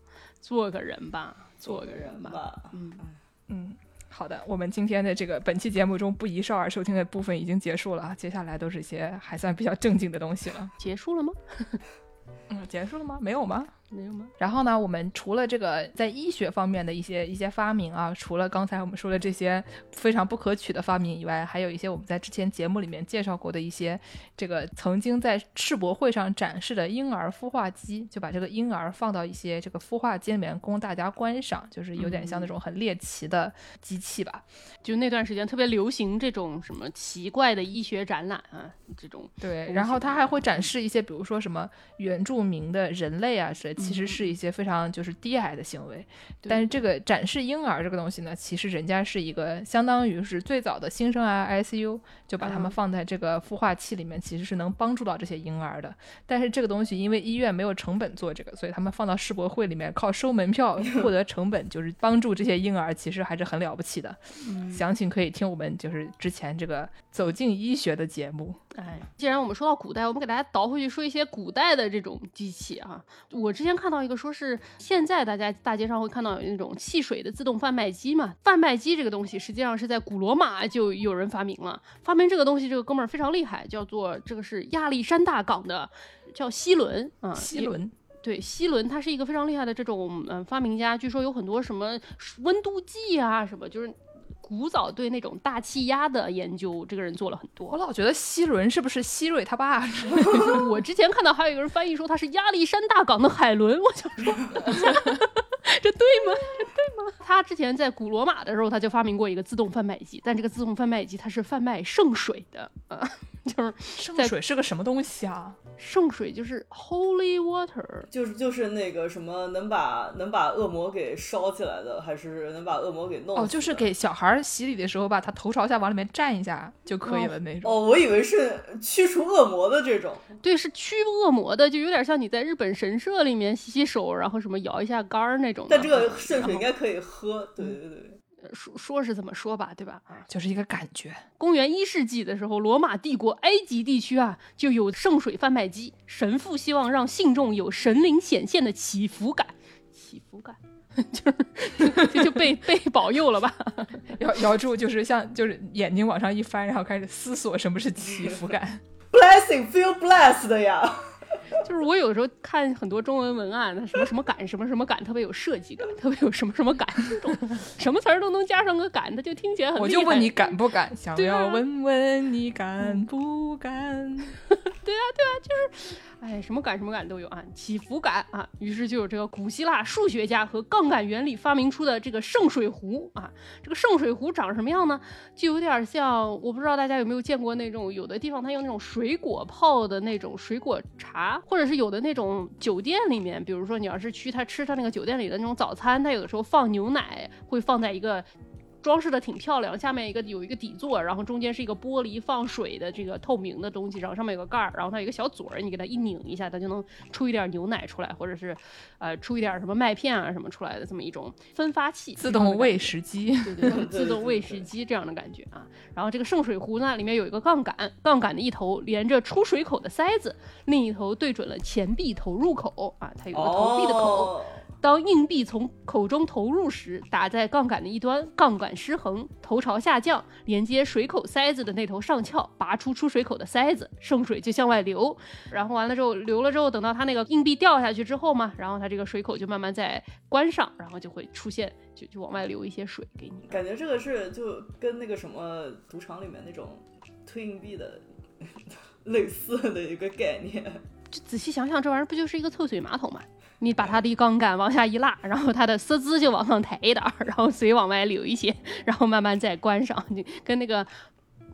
S2: 做个人吧，做个人吧。嗯，
S1: 嗯，好的，我们今天的这个本期节目中不宜少儿收听的部分已经结束了啊，接下来都是一些还算比较正经的东西了。
S2: 结束了吗？
S1: 嗯，结束了吗？没有吗？
S2: 没有吗？
S1: 然后呢，我们除了这个在医学方面的一些一些发明啊，除了刚才我们说的这些非常不可取的发明以外，还有一些我们在之前节目里面介绍过的一些这个曾经在世博会上展示的婴儿孵化机，就把这个婴儿放到一些这个孵化机里面供大家观赏，就是有点像那种很猎奇的机器吧。
S2: 就那段时间特别流行这种什么奇怪的医学展览啊，这种
S1: 对，然后
S2: 西
S1: 它还会展示一些，比如说什么原住民的人类啊，这其实是一些非常就是低矮的行为。
S2: 对
S1: 但是这个展示婴儿这个东西呢，其实人家是一个相当于是最早的新生儿 ICU，就把他们
S2: 嗯
S1: 放在这个孵化器里面，其实是能帮助到这些婴儿的。但是这个东西因为医院没有成本做这个，所以他们放到世博会里面，靠收门票 获得成本，就是帮助这些婴儿，其实还是很了不起的。详情可以听我们就是之前这个走进医学的节目。
S2: 哎，既然我们说到古代，我们给大家倒回去说一些古代的这种机器啊。我之前看到一个说是现在大家大街上会看到有那种汽水的自动贩卖机嘛，贩卖机这个东西实际上是在古罗马就有人发明了。发明这个东西这个哥们儿非常厉害，叫做这个是亚历山大港的叫希伦啊，
S1: 希伦。
S2: 对，希伦他是一个非常厉害的这种嗯发明家，据说有很多什么温度计啊什么，就是。古早对那种大气压的研究，这个人做了很多。
S1: 我老觉得希伦是不是希瑞他爸？
S2: 我之前看到还有一个人翻译说他是亚历山大港的海伦，我想说，这对吗？这对吗？他之前在古罗马的时候，他就发明过一个自动贩卖机，但这个自动贩卖机它是贩卖圣水的啊，就是
S1: 圣水是个什么东西啊？
S2: 圣水就是 holy water，
S3: 就是就是那个什么能把能把恶魔给烧起来的，还是能把恶魔给弄？
S1: 哦，就是给小孩洗礼的时候，把他头朝下往里面蘸一下就可以了那种。
S3: 哦，我以为是驱除恶魔的这种。
S2: 对，是驱恶魔的，就有点像你在日本神社里面洗洗手，然后什么摇一下杆儿那种。
S3: 但这个圣水应该可以喝，对对对。
S2: 说说是怎么说吧，对吧？
S1: 啊，就是一个感觉。
S2: 公元一世纪的时候，罗马帝国埃及地区啊，就有圣水贩卖机。神父希望让信众有神灵显现的祈福感，祈福感 就是就被被保佑了吧？
S1: 摇摇住，就是像就是眼睛往上一翻，然后开始思索什么是祈福感。
S3: Blessing, feel blessed 呀。
S2: 就是我有时候看很多中文文案，它什么什么感，什么什么感，特别有设计感，特别有什么什么感，这种什么词儿都能加上个感，它就听起来很。
S1: 我就问你敢不敢？想要问问你敢不敢？
S2: 对啊，对啊，就是。哎，什么感什么感都有啊，起伏感啊，于是就有这个古希腊数学家和杠杆原理发明出的这个圣水壶啊。这个圣水壶长什么样呢？就有点像，我不知道大家有没有见过那种，有的地方它用那种水果泡的那种水果茶，或者是有的那种酒店里面，比如说你要是去他吃他那个酒店里的那种早餐，他有的时候放牛奶会放在一个。装饰的挺漂亮，下面一个有一个底座，然后中间是一个玻璃放水的这个透明的东西，然后上面有个盖儿，然后它有一个小嘴儿，你给它一拧一下，它就能出一点牛奶出来，或者是呃出一点什么麦片啊什么出来的这么一种分发器，
S1: 自动喂食机，
S2: 对对对，自动喂食机这样的感觉啊。然后这个圣水壶呢，里面有一个杠杆，杠杆的一头连着出水口的塞子，另一头对准了钱币投入口啊，它有个投币的口。当硬币从口中投入时，打在杠杆的一端，杠杆失衡，头朝下降，连接水口塞子的那头上翘，拔出出水口的塞子，剩水就向外流。然后完了之后，流了之后，等到它那个硬币掉下去之后嘛，然后它这个水口就慢慢在关上，然后就会出现，就就往外流一些水给你。
S3: 感觉这个是就跟那个什么赌场里面那种推硬币的 类似的一个概念。
S2: 就仔细想想，这玩意儿不就是一个臭水马桶吗？你把它的杠杆往下一拉，然后它的色资就往上抬一点儿，然后水往外流一些，然后慢慢再关上。你跟那个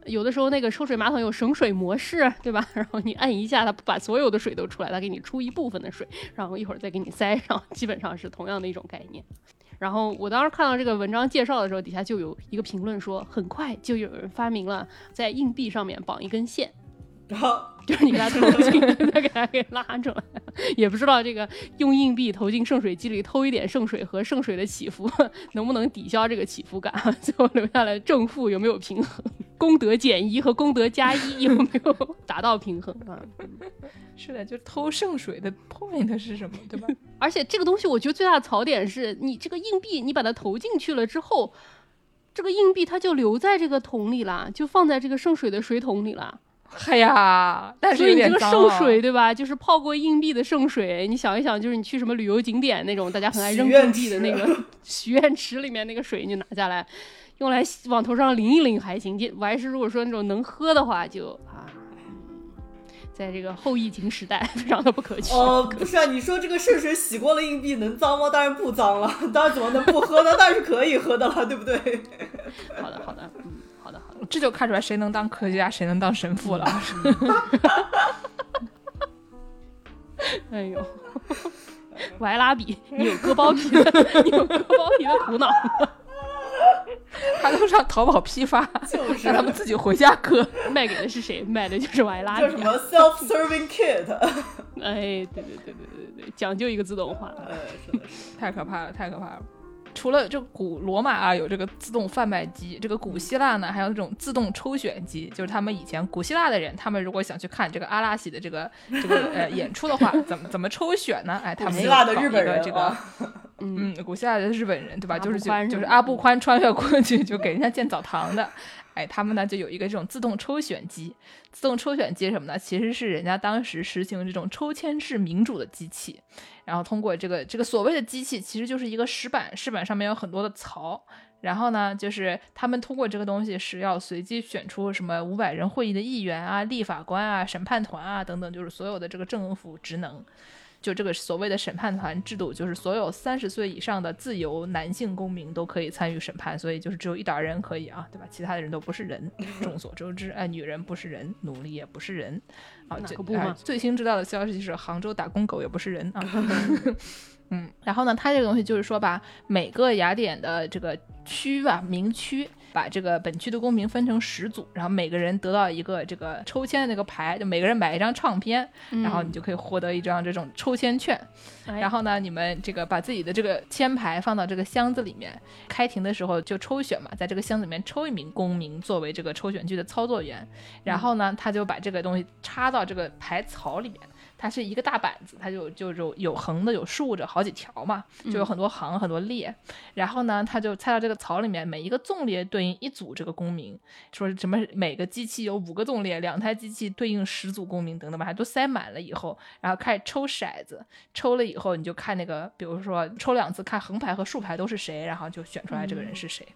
S2: 有的时候那个抽水马桶有省水模式，对吧？然后你按一下，它不把所有的水都出来，它给你出一部分的水，然后一会儿再给你塞上，基本上是同样的一种概念。然后我当时看到这个文章介绍的时候，底下就有一个评论说，很快就有人发明了在硬币上面绑一根线。
S3: 然 后
S2: 就是你给它投进，再给它给拉出来，也不知道这个用硬币投进圣水机里偷一点圣水和圣水的起伏能不能抵消这个起伏感，最后留下来正负有没有平衡，功德减一和功德加一有没有 达到平衡啊？
S1: 是的，就偷圣水的 point 是什么，对吧？
S2: 而且这个东西我觉得最大的槽点是你这个硬币你把它投进去了之后，这个硬币它就留在这个桶里了，就放在这个圣水的水桶里了。
S1: 哎呀，但
S2: 是你这个圣水对吧？就是泡过硬币的圣水，你想一想，就是你去什么旅游景点那种，大家很爱扔硬币的那个 许愿池里面那个水，你就拿下来，用来往头上淋一淋还行。我还是如果说那种能喝的话，就啊，在这个后疫情时代，非常的不可取。
S3: 哦，不是啊，你说这个圣水洗过了硬币能脏吗？当然不脏了，当然怎么能不喝呢？当然是可以喝的了，对不对？
S2: 好的，好的，嗯。
S1: 这就看出来谁能当科学家，谁能当神父了。
S2: 哎呦，歪拉比，你有割包皮的，你有割包皮的苦恼吗？
S1: 他都上淘宝批发，
S3: 就是
S1: 让他们自己回家割。
S2: 卖给的是谁？卖的就是歪拉比。
S3: 叫什么 self-serving kit？
S2: 哎，对对对对对对，讲究一个自动化。
S3: 哎，是的，
S1: 太可怕了，太可怕了。除了这古罗马啊有这个自动贩卖机，这个古希腊呢还有这种自动抽选机，就是他们以前古希腊的人，他们如果想去看这个阿拉西的这个这个呃演出的话，怎么怎么抽选呢？哎，他们
S3: 古希腊的日本人
S1: 这个。
S3: 啊
S2: 嗯，
S1: 嗯，古希腊的日本人对吧？就是就就是阿布宽穿越过去就给人家建澡堂的，哎，他们呢就有一个这种自动抽选机。自动抽选机什么呢？其实是人家当时实行这种抽签式民主的机器，然后通过这个这个所谓的机器，其实就是一个石板，石板上面有很多的槽。然后呢，就是他们通过这个东西是要随机选出什么五百人会议的议员啊、立法官啊、审判团啊等等，就是所有的这个政府职能。就这个所谓的审判团制度，就是所有三十岁以上的自由男性公民都可以参与审判，所以就是只有一点人可以啊，对吧？其他的人都不是人。众所周知，哎，女人不是人，奴隶也不是人。啊，
S2: 哪
S1: 这最新知道的消息是，杭州打工狗也不是人啊。嗯，然后呢，它这个东西就是说把每个雅典的这个区吧，名区，把这个本区的公民分成十组，然后每个人得到一个这个抽签的那个牌，就每个人买一张唱片，然后你就可以获得一张这种抽签券。
S2: 哎
S1: 然后呢，你们这个把自己的这个签牌放到这个箱子里面，开庭的时候就抽选嘛，在这个箱子里面抽一名公民作为这个抽选区的操作员，然后呢，他就把这个东西插到这个牌槽里面。它是一个大板子，它就就有有横的，有竖着好几条嘛，就有很多行很多列。然后呢，他就猜到这个槽里面，每一个纵列对应一组这个公民，说什么每个机器有五个纵列，两台机器对应十组公民等等吧，都塞满了以后，然后开始抽骰子，抽了以后你就看那个，比如说抽两次，看横排和竖排都是谁，然后就选出来这个人是谁。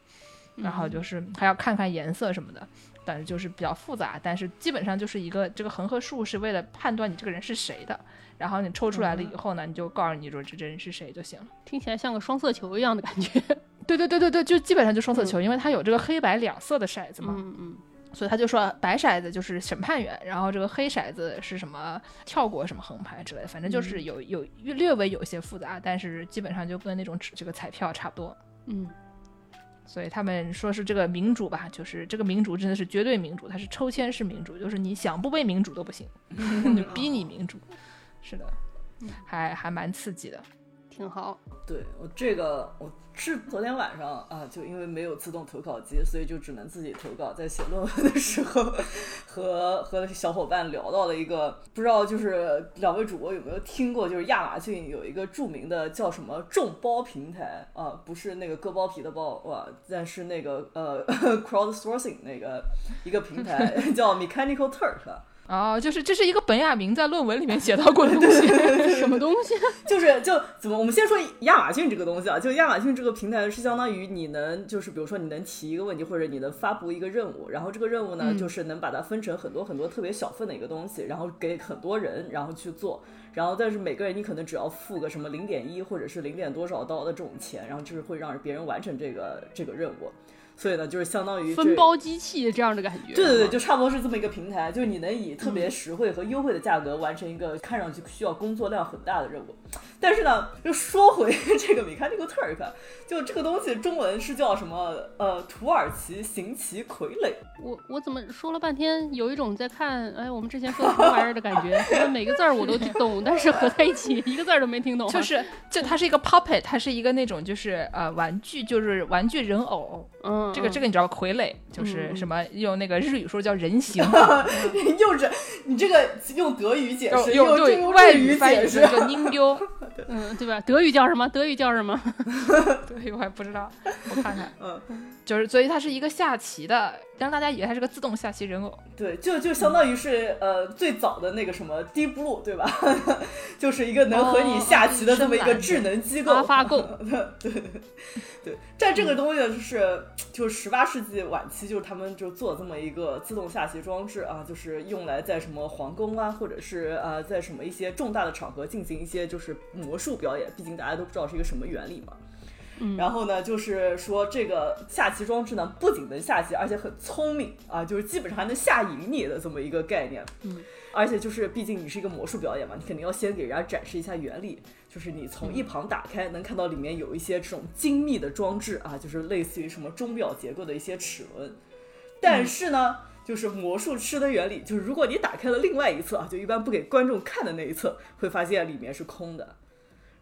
S1: 然后就是还要看看颜色什么的，但是就是比较复杂，但是基本上就是一个这个横和竖是为了判断你这个人是谁的，然后你抽出来了以后呢，你就告诉你说这这人是谁就行了。
S2: 听起来像个双色球一样的感觉。
S1: 对对对对对，就基本上就双色球，因为它有这个黑白两色的骰子嘛，
S2: 嗯嗯，
S1: 所以他就说白骰子就是审判员，然后这个黑骰子是什么跳过什么横排之类的，反正就是有有略微有些复杂，但是基本上就跟那种纸这个彩票差不多。
S2: 嗯，
S1: 所以他们说是这个民主吧，就是这个民主真的是绝对民主，它是抽签式民主，就是你想不被民主都不行，就逼你民主。是的，还还蛮刺激的。
S2: 挺好。
S3: 对我这个，我是昨天晚上啊，就因为没有自动投稿机，所以就只能自己投稿。在写论文的时候，和和小伙伴聊到了一个，不知道就是两位主播有没有听过，就是亚马逊有一个著名的叫什么众包平台啊，不是那个割包皮的包哇，但是那个呃 crowdsourcing 那个一个平台 叫 Mechanical Turk。
S1: 哦，就是这是一个本雅明在论文里面写到过的东西。
S2: 什么东西？
S3: 就是就怎么，我们先说亚马逊这个东西啊，就亚马逊这个平台是相当于你能就是比如说你能提一个问题，或者你能发布一个任务，然后这个任务呢、就是能把它分成很多很多特别小份的一个东西，然后给很多人然后去做，然后但是每个人你可能只要付个什么零点一或者是零点多少刀的这种钱，然后就是会让别人完成这个这个任务，所以呢就是相当于
S2: 分包机器这样的感觉。
S3: 对对对，就差不多是这么一个平台，就是你能以特别实惠和优惠的价格完成一个看上去需要工作量很大的任务。但是呢，就说回这个 Mechanical Turk，就这个东西中文是叫什么？呃，土耳其行棋傀儡。
S2: 我我怎么说了半天，有一种在看哎我们之前说的什么玩意儿的感觉，每个字儿我都懂，但是合在一起一个字儿都没听懂。
S1: 就是，就它是一个 puppet，它是一个那种就是呃玩具，就是玩具人偶。
S2: 嗯，
S1: 这个这个你知道傀儡就是什么？用那个日语说叫人形，
S3: 又是你这个用德语解释，
S1: 用
S3: 又
S1: 对外
S3: 语
S1: 翻译
S3: 解释，
S1: 是叫 ninjo，
S2: 嗯对吧？德语叫什么？德语叫什么？
S1: 对我还不知道，我看看，
S3: 嗯，
S1: 就是所以它是一个下棋的，让大家以为它是个自动下棋人偶。
S3: 对，就就相当于是呃最早的那个什么 Deep Blue，对吧？就是一个能和你下棋的这么一个智能机构。对对对，但这个东西呢，就是就是十八世纪晚期，就是他们就做这么一个自动下棋装置啊，就是用来在什么皇宫啊，或者是呃在什么一些重大的场合进行一些就是魔术表演，毕竟大家都不知道是一个什么原理嘛。然后呢，就是说这个下棋装置呢，不仅能下棋，而且很聪明啊，就是基本上还能下赢你的这么一个概念。
S2: 嗯，
S3: 而且就是毕竟你是一个魔术表演嘛，你肯定要先给人家展示一下原理，就是你从一旁打开，能看到里面有一些这种精密的装置啊，就是类似于什么钟表结构的一些齿轮。但是呢，就是魔术师的原理，就是如果你打开了另外一侧啊，就一般不给观众看的那一侧，会发现里面是空的，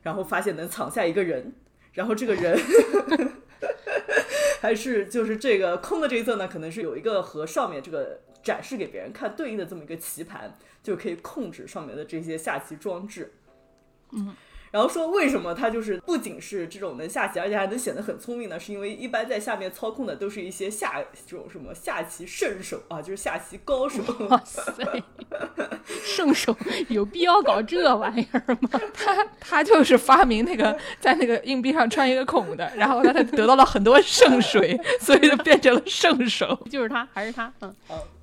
S3: 然后发现能藏下一个人。然后这个人还是就是这个空的这一侧呢，可能是有一个和上面这个展示给别人看对应的这么一个棋盘，就可以控制上面的这些下棋装置。
S2: 嗯。
S3: 然后说为什么他就是不仅是这种能下棋，而且还能显得很聪明呢？是因为一般在下面操控的都是一些下这种什么下棋圣手啊，就是下棋高手。
S2: 哇塞，圣手有必要搞这玩意儿吗？
S1: 他他就是发明那个在那个硬币上穿一个孔的，然后他他得到了很多圣水，所以就变成了圣手。
S2: 就是他，还是他？嗯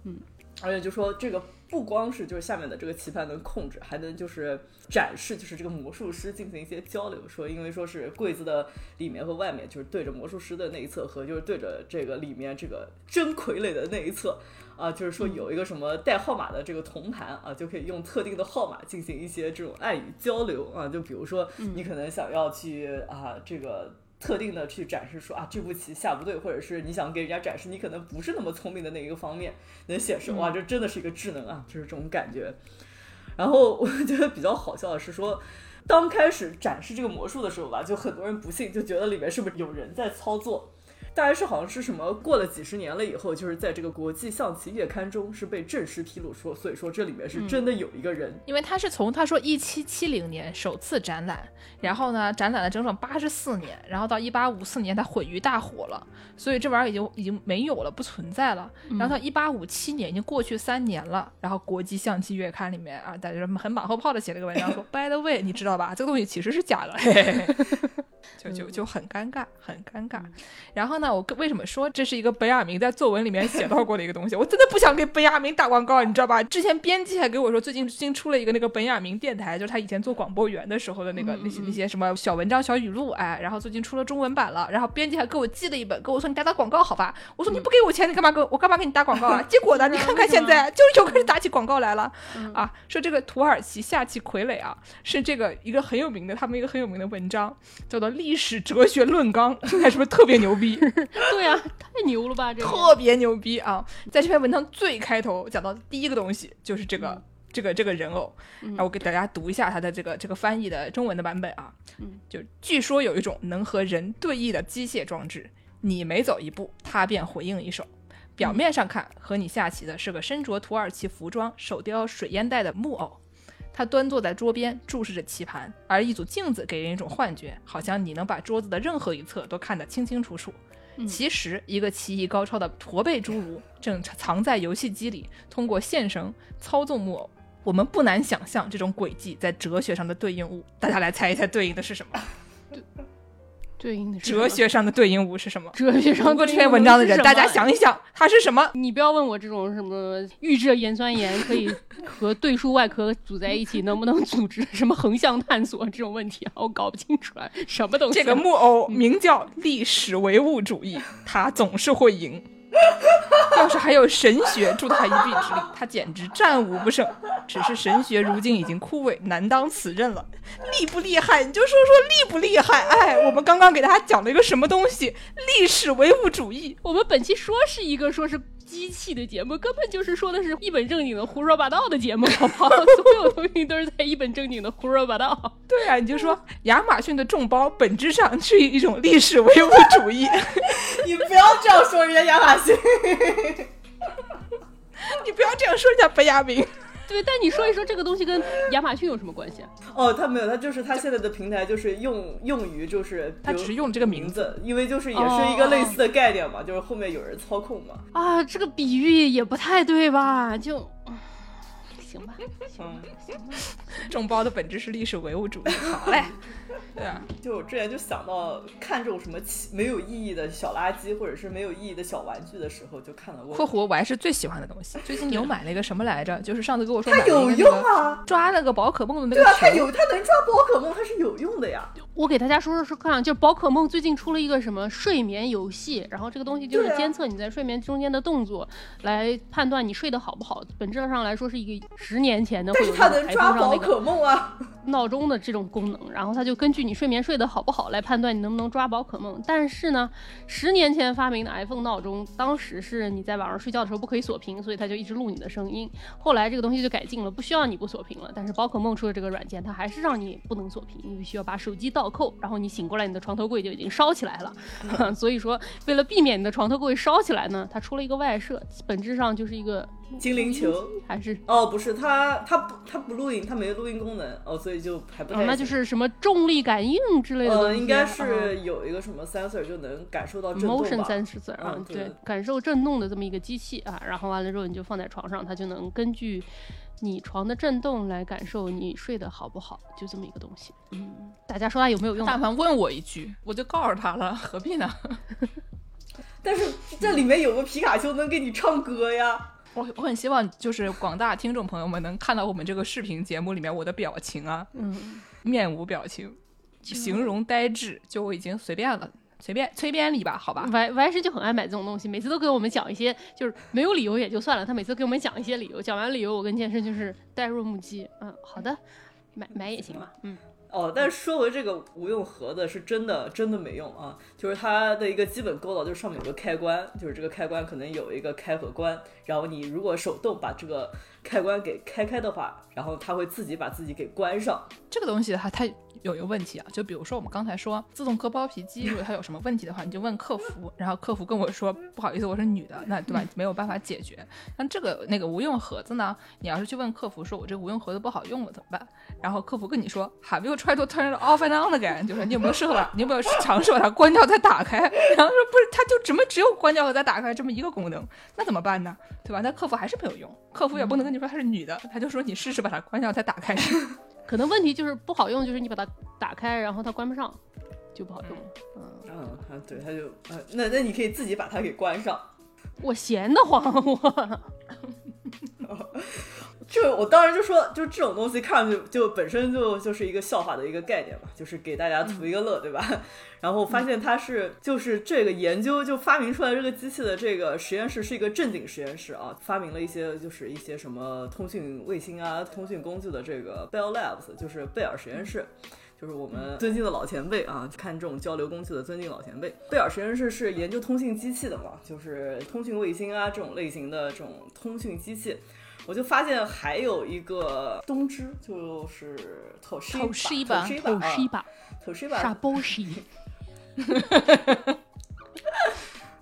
S3: 嗯，而且就说这个。不光是就是下面的这个棋盘能控制，还能就是展示，就是这个魔术师进行一些交流。说因为说是柜子的里面和外面，就是对着魔术师的那一侧和就是对着这个里面这个真傀儡的那一侧啊，就是说有一个什么带号码的这个铜盘啊，就可以用特定的号码进行一些这种暗语交流啊。就比如说你可能想要去啊这个。特定的去展示说啊，这步棋下不对，或者是你想给人家展示你可能不是那么聪明的那一个方面，能显示哇，这真的是一个智能啊，就是这种感觉。然后我觉得比较好笑的是说，刚开始展示这个魔术的时候吧，就很多人不信，就觉得里面是不是有人在操作。大概是好像是什么过了几十年了以后，就是在这个国际象棋月刊中是被正式披露说，所以说这里面是真的有一个人，
S1: 因为他是从他说一七七零年首次展览，然后呢展览了整整八十四年，然后到一八五四年他毁于大火了，所以这玩意儿已经已经没有了，不存在了。然后到一八五七年已经过去三年了，然后国际象棋月刊里面啊，大家很马后炮的写了个文章说，By the way，你知道吧，这个东西其实是假的。嘿嘿嘿就就就很尴尬，很尴尬。然后呢，我为什么说这是一个本雅明在作文里面写到过的一个东西？我真的不想给本雅明打广告，你知道吧？之前编辑还给我说，最近新出了一个那个本雅明电台，就是他以前做广播员的时候的那个那些那些什么小文章、小语录，哎，然后最近出了中文版了。然后编辑还给我寄了一本，跟我说你打打广告好吧？我说你不给我钱，你干嘛给我干嘛给你打广告啊？结果呢，你看看现在就是又开始打起广告来了啊！说这个土耳其下棋傀儡啊，是这个一个很有名的，他们一个很有名的文章，叫做《历史哲学论纲》，听起来是不是特别牛逼？
S2: 对呀，太牛了吧！这个
S1: 特别牛逼啊！在这篇文章最开头讲到第一个东西就是这个这个这个人偶，然后我给大家读一下它的这个这个翻译的中文的版本啊。
S2: 嗯，
S1: 就据说有一种能和人对弈的机械装置，你每走一步，它便回应一手。表面上看，和你下棋的是个身着土耳其服装、手叼水烟袋的木偶。他端坐在桌边，注视着棋盘，而一组镜子给人一种幻觉，好像你能把桌子的任何一侧都看得清清楚楚。其实，一个棋艺高超的驼背侏儒 正藏在游戏机里，通过线绳操纵木偶。我们不难想象这种轨迹在哲学上的对应物。大家来猜一猜，对应的是什么？
S2: 对应的
S1: 哲学上的对应物是什么？
S2: 哲学上
S1: 读过这篇文章的人，大家想一想，它是什么？
S2: 你不要问我这种什么预制盐酸盐可以 和对数外壳组在一起，能不能组织什么横向探索这种问题啊？我搞不清楚来什么东西。
S1: 这个木偶名叫历史唯物主义，他总是会赢。要是还有神学助他一臂之力，他简直战无不胜。只是神学如今已经枯萎，难当此任了。厉不厉害？你就说说厉不厉害？哎，我们刚刚给大家讲了一个什么东西？历史唯物主义。
S2: 我们本期说是一个说是机器的节目，根本就是说的是一本正经的胡说八道的节目，好不好？所有东西都是在一本正经的胡说八道。
S1: 对啊，你就说亚马逊的众包本质上是一种历史唯物主义。
S3: 你不要这样说人家亚马逊，
S1: 你不要这样说人家白雅明。
S2: 对，但你说一说这个东西跟亚马逊有什么关系啊？
S3: 哦，他没有，他就是他现在的平台就是用用于就是
S1: 他只是用这个名
S3: 字，因为就是也是一个类似的概念嘛，就是后面有人操控嘛。
S2: 啊，这个比喻也不太对吧？就。行吧，行吧，行吧。
S1: 众包的本质是历史唯物主义。好嘞，对啊，
S3: 就我之前就想到看这种什么没有意义的小垃圾，或者是没有意义的小玩具的时候，就看到过。
S1: 括弧我还是最喜欢的东西。最近你又买了一个什么来着？就是上次跟我说
S3: 它有用啊，
S1: 抓那个宝可梦的那
S3: 个。对啊，它有，它能抓宝可梦，它是有用的呀。
S2: 我给大家说说说看，就宝可梦最近出了一个什么睡眠游戏，然后这个东西就是监测你在睡眠中间的动作，来判断你睡得好不好。本质上来说是一个十年前的
S3: 但
S2: 会有
S3: 是它能抓宝
S2: 灯上那个
S3: 可梦啊！
S2: 闹钟的这种功能，然后它就根据你睡眠睡得好不好来判断你能不能抓宝可梦。但是呢，十年前发明的 iPhone 闹钟，当时是你在晚上睡觉的时候不可以锁屏，所以它就一直录你的声音。后来这个东西就改进了，不需要你不锁屏了。但是宝可梦出的这个软件，它还是让你不能锁屏，你必须要把手机倒扣，然后你醒过来，你的床头柜就已经烧起来了。所以说，为了避免你的床头柜烧起来呢，它出了一个外设，本质上就是一个
S3: 精灵球
S2: 还是
S3: 哦，不是它，它不，它不录音，它没有录音功能哦，所以就还不太。
S2: 那就是什么重力感应之类的东西啊。
S3: 呃，应该
S2: 啊
S3: 是有一个什么 sensor 就能感受到震动
S2: motion
S3: 吧。
S2: sensor 啊
S3: 嗯，对
S2: 对，感受震动的这么一个机器啊，然后完了之后你就放在床上，它就能根据你床的震动来感受你睡得好不好，就这么一个东西。嗯，大家说它有没有用啊？
S1: 但凡问我一句，我就告诉他了，何必呢？
S3: 但是这里面有个皮卡丘能给你唱歌呀。
S1: 我我很希望就是广大听众朋友们能看到我们这个视频节目里面我的表情啊，
S2: 嗯，
S1: 面无表情，形容呆滞，就我已经随便了，随便催便你吧，好吧。
S2: Y Y 师就很爱买这种东西，每次都给我们讲一些，就是没有理由也就算了，他每次给我们讲一些理由，讲完理由，我跟健身就是呆若木鸡。嗯，好的，买买也行吧。嗯，
S3: 哦，但是说回这个无用盒子，是真的真的没用啊！就是它的一个基本构造，就是上面有个开关，就是这个开关可能有一个开和关，然后你如果手动把这个开关给开开的话，然后它会自己把自己给关上。
S1: 这个东西它它有一个问题啊，就比如说我们刚才说自动割包皮机，如果它有什么问题的话，你就问客服，然后客服跟我说不好意思，我是女的，那对吧？没有办法解决。那这个那个无用盒子呢，你要是去问客服说我这个无用盒子不好用了怎么办？然后客服跟你说 Have you tried to turn it off and on again？就是你有没有试过把你有没有尝试把它关掉再打开？然后说不是，它就怎么只有关掉和再打开这么一个功能，那怎么办呢？对吧？那客服还是没有用，客服也不能跟你说她是女的，他就说你试试把它关掉再打开。
S2: 可能问题就是不好用，就是你把它打开，然后它关不上，就不好用。嗯，
S3: 嗯，啊，对，它就呃，那那你可以自己把它给关上。
S2: 我闲得慌，我
S3: 这我当时就说，就这种东西看上去就本身就就是一个笑话的一个概念嘛，就是给大家图一个乐，对吧？然后发现它是就是这个研究就发明出来这个机器的这个实验室是一个正经实验室啊，发明了一些就是一些什么通讯卫星啊、通讯工具的这个 Bell Labs，就是贝尔实验室。就是我们尊敬的老前辈啊，看这种交流工具的尊敬老前辈。贝尔实验室是研究通信机器的嘛，就是通讯卫星啊这种类型的这种通讯机器。我就发现还有一个东芝，就是 Toshiba 啊 Toshiba
S2: 傻包西，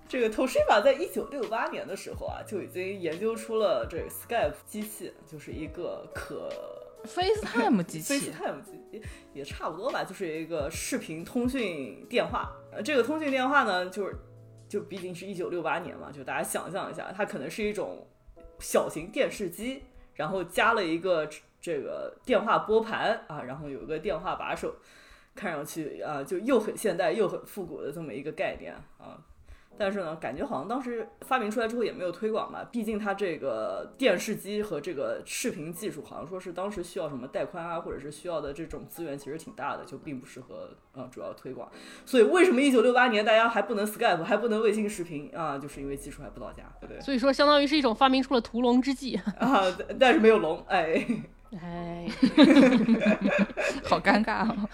S3: 这个 Toshiba 在一九六八年的时候啊，就已经研究出了这个 Skype 机器，就是一个可
S1: FaceTime 机器
S3: ，FaceTime 机也也差不多吧，就是一个视频通讯电话。呃，这个通讯电话呢，就是就毕竟是一九六八年嘛，就大家想象一下，它可能是一种小型电视机，然后加了一个这个电话拨盘啊，然后有一个电话把手，看上去啊就又很现代又很复古的这么一个概念啊。但是呢，感觉好像当时发明出来之后也没有推广吧，毕竟它这个电视机和这个视频技术，好像说是当时需要什么带宽啊，或者是需要的这种资源其实挺大的，就并不适合呃主要推广。所以为什么一九六八年大家还不能 Skype，还不能卫星视频啊？就是因为技术还不到家，对不对？
S2: 所以说相当于是一种发明出了屠龙之计。
S3: 啊，但是没有龙，哎，
S2: 哎，
S1: 好尴尬啊！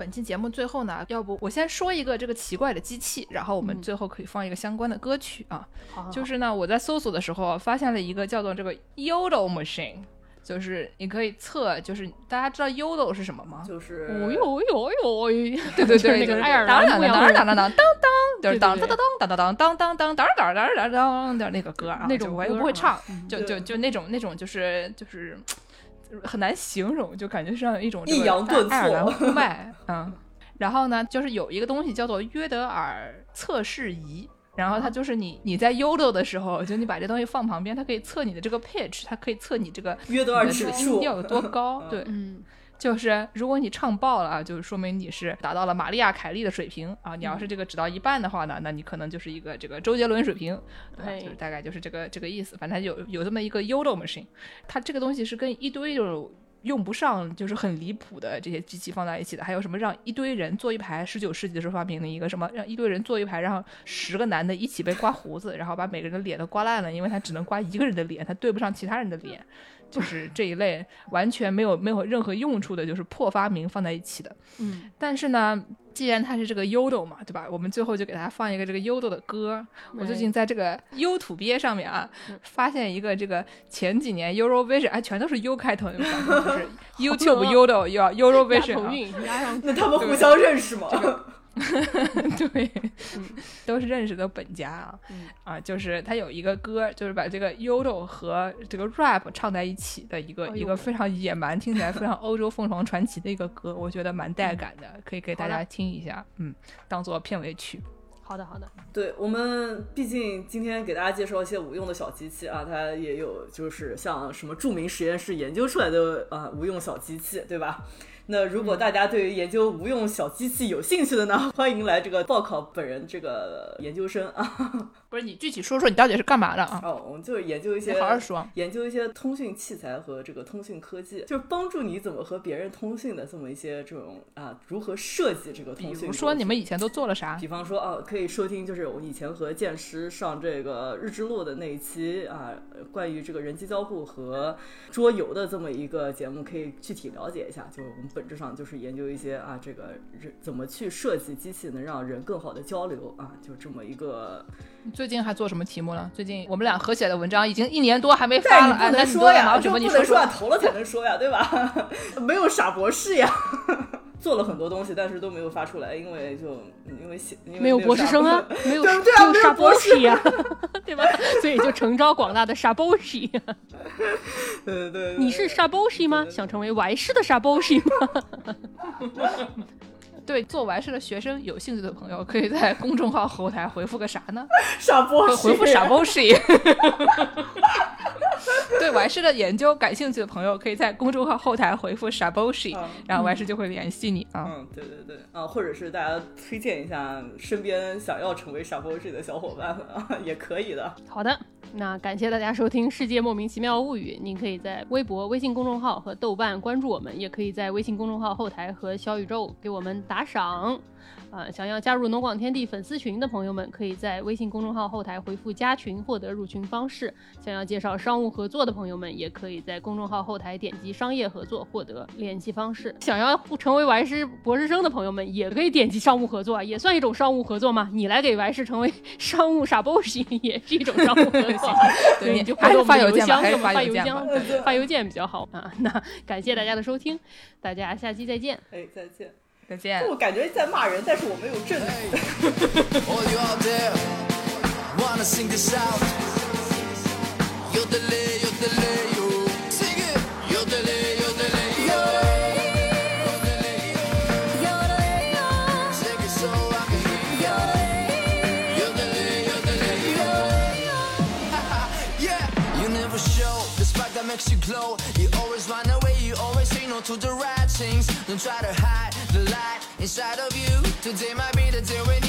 S1: 本期节目最后呢，要不我先说一个这个奇怪的机器，然后我们最后可以放一个相关的歌曲啊。就是呢，我在搜索的时候发现了一个叫做这个 Yodel machine，就是你可以测，就是大家知道 Yodel 是什么吗？
S3: 就是
S2: 哦呦哦呦哦呦，
S1: 对对对，
S2: 那
S1: 就是
S2: 个爱尔
S1: 当当当当当当当当，就是当当当当当当当当当当当当当当的那个歌啊，
S2: 那种
S1: 我不会唱，
S2: 嗯
S1: 就就就那种那种就是就是很难形容，就感觉像一种这个
S3: 抑扬顿挫。
S1: 爱尔兰呼麦，嗯。然后呢，就是有一个东西叫做约德尔测试仪，然后它就是你你在 Yodel 的时候，就你把这东西放旁边，它可以测你的这个 pitch，它可以测你这个
S3: 约德尔
S1: 的这个
S3: 指数
S1: 音调有多高，对，
S2: 嗯，
S1: 就是如果你唱爆了啊，就是说明你是达到了玛丽亚凯莉的水平啊。你要是这个只到一半的话呢，那你可能就是一个这个周杰伦水平，对就是大概就是这个这个意思。反正有有这么一个 Yodel machine，它这个东西是跟一堆就是用不上，就是很离谱的这些机器放在一起的，还有什么让一堆人坐一排，十九世纪的时候发明的一个什么，让一堆人坐一排，让十个男的一起被刮胡子，然后把每个人的脸都刮烂了，因为他只能刮一个人的脸，他对不上其他人的脸，就是这一类完全没有没有任何用处的，就是破发明放在一起的。
S2: 嗯，
S1: 但是呢，既然它是这个 Yodel 嘛，对吧？我们最后就给它放一个这个 Yodel 的歌。我最近在这个 U 土鳖上面啊，发现一个这个前几年 Eurovision，哎，全都是 U 开头的，就是 YouTube Yodel 要
S2: 押
S1: Eurovision 啊，
S2: 韵压上去
S3: 那他们互相认识吗？
S1: 对，都是认识的本家啊，
S2: 嗯
S1: 啊，就是他有一个歌，就是把这个 Yodel 和这个 rap 唱在一起的一个、一个非常野蛮，听起来非常欧洲凤凰传奇的一个歌，我觉得蛮带感的，可以给大家听一下，嗯，当做片尾曲。
S2: 好的好的，
S3: 对我们，毕竟今天给大家介绍一些无用的小机器啊，它也有就是像什么著名实验室研究出来的啊、无用小机器，对吧？那如果大家对于研究无用小机器有兴趣的呢，欢迎来这个报考本人这个研究生啊。
S1: 不是你具体说说你到底是干嘛的啊？
S3: 哦，我们就是研究一些
S1: 你好好说。
S3: 研究一些通讯器材和这个通讯科技，就是帮助你怎么和别人通讯的这么一些这种啊，如何设计这个通讯。
S1: 比如说你们以前都做了啥？
S3: 比方说啊，可以收听就是我以前和剑师上这个日之路的那一期啊，呃关于这个人机交互和桌游的这么一个节目，可以具体了解一下。就是我们本质上就是研究一些啊，这个人怎么去设计机器能让人更好的交流啊，就这么一个。
S1: 你最近还做什么题目了？最近我们俩合写的文章已经一年多还没发了，哎，那
S3: 说呀，
S1: 在忙什么？
S3: 这不
S1: 你说
S3: 投了才能说呀，对吧？没有傻博士呀。做了很多东西，但是都没有发出来，因为就因为写因为
S2: 没有博士生啊，没有
S3: 对对啊没有博士
S2: 士呀，对吧？所以就诚招广大的傻博士。
S3: 对对对对，
S2: 你是傻博士吗？想成为外师的傻博士吗？
S1: 对做完事的学生有兴趣的朋友，可以在公众号后台回复个啥呢？
S3: 傻波，
S1: 回回复傻 bullshit。对完事的研究感兴趣的朋友，可以在公众号后台回复傻 bullshit，
S3: 嗯
S1: 然后完事就会联系你啊。
S3: 嗯，对对对，啊，或者是大家推荐一下身边想要成为傻博士的小伙伴们啊，也可以的。
S2: 好的，那感谢大家收听《世界莫名其妙物语》。您可以在微博、微信公众号和豆瓣关注我们，也可以在微信公众号后台和小宇宙给我们打赏。啊、想要加入农广天地粉丝群的朋友们，可以在微信公众号后台回复“加群”获得入群方式。想要介绍商务合作的朋友们，也可以在公众号后台点击“商业合作”获得联系方式。想要成为完师博士生的朋友们，也可以点击商务合作，啊，也算一种商务合作嘛。你来给完师成为 商务傻 boss 也是一种商务合作。所以
S1: 你
S2: 你就
S1: 还是发邮
S2: 邮
S1: 件吧，还是
S2: 箱给我们发
S1: 发邮件吧。
S2: 邮箱，发邮件比较好啊。那感谢大家的收听，大家下期再见。
S3: 哎，再见。
S1: 再见。
S3: 我感觉在骂人，但是我没有证据。
S4: Makes you glow. You always run away, you always say no to the right things. Don't try to hide the light inside of you. Today might be the day it.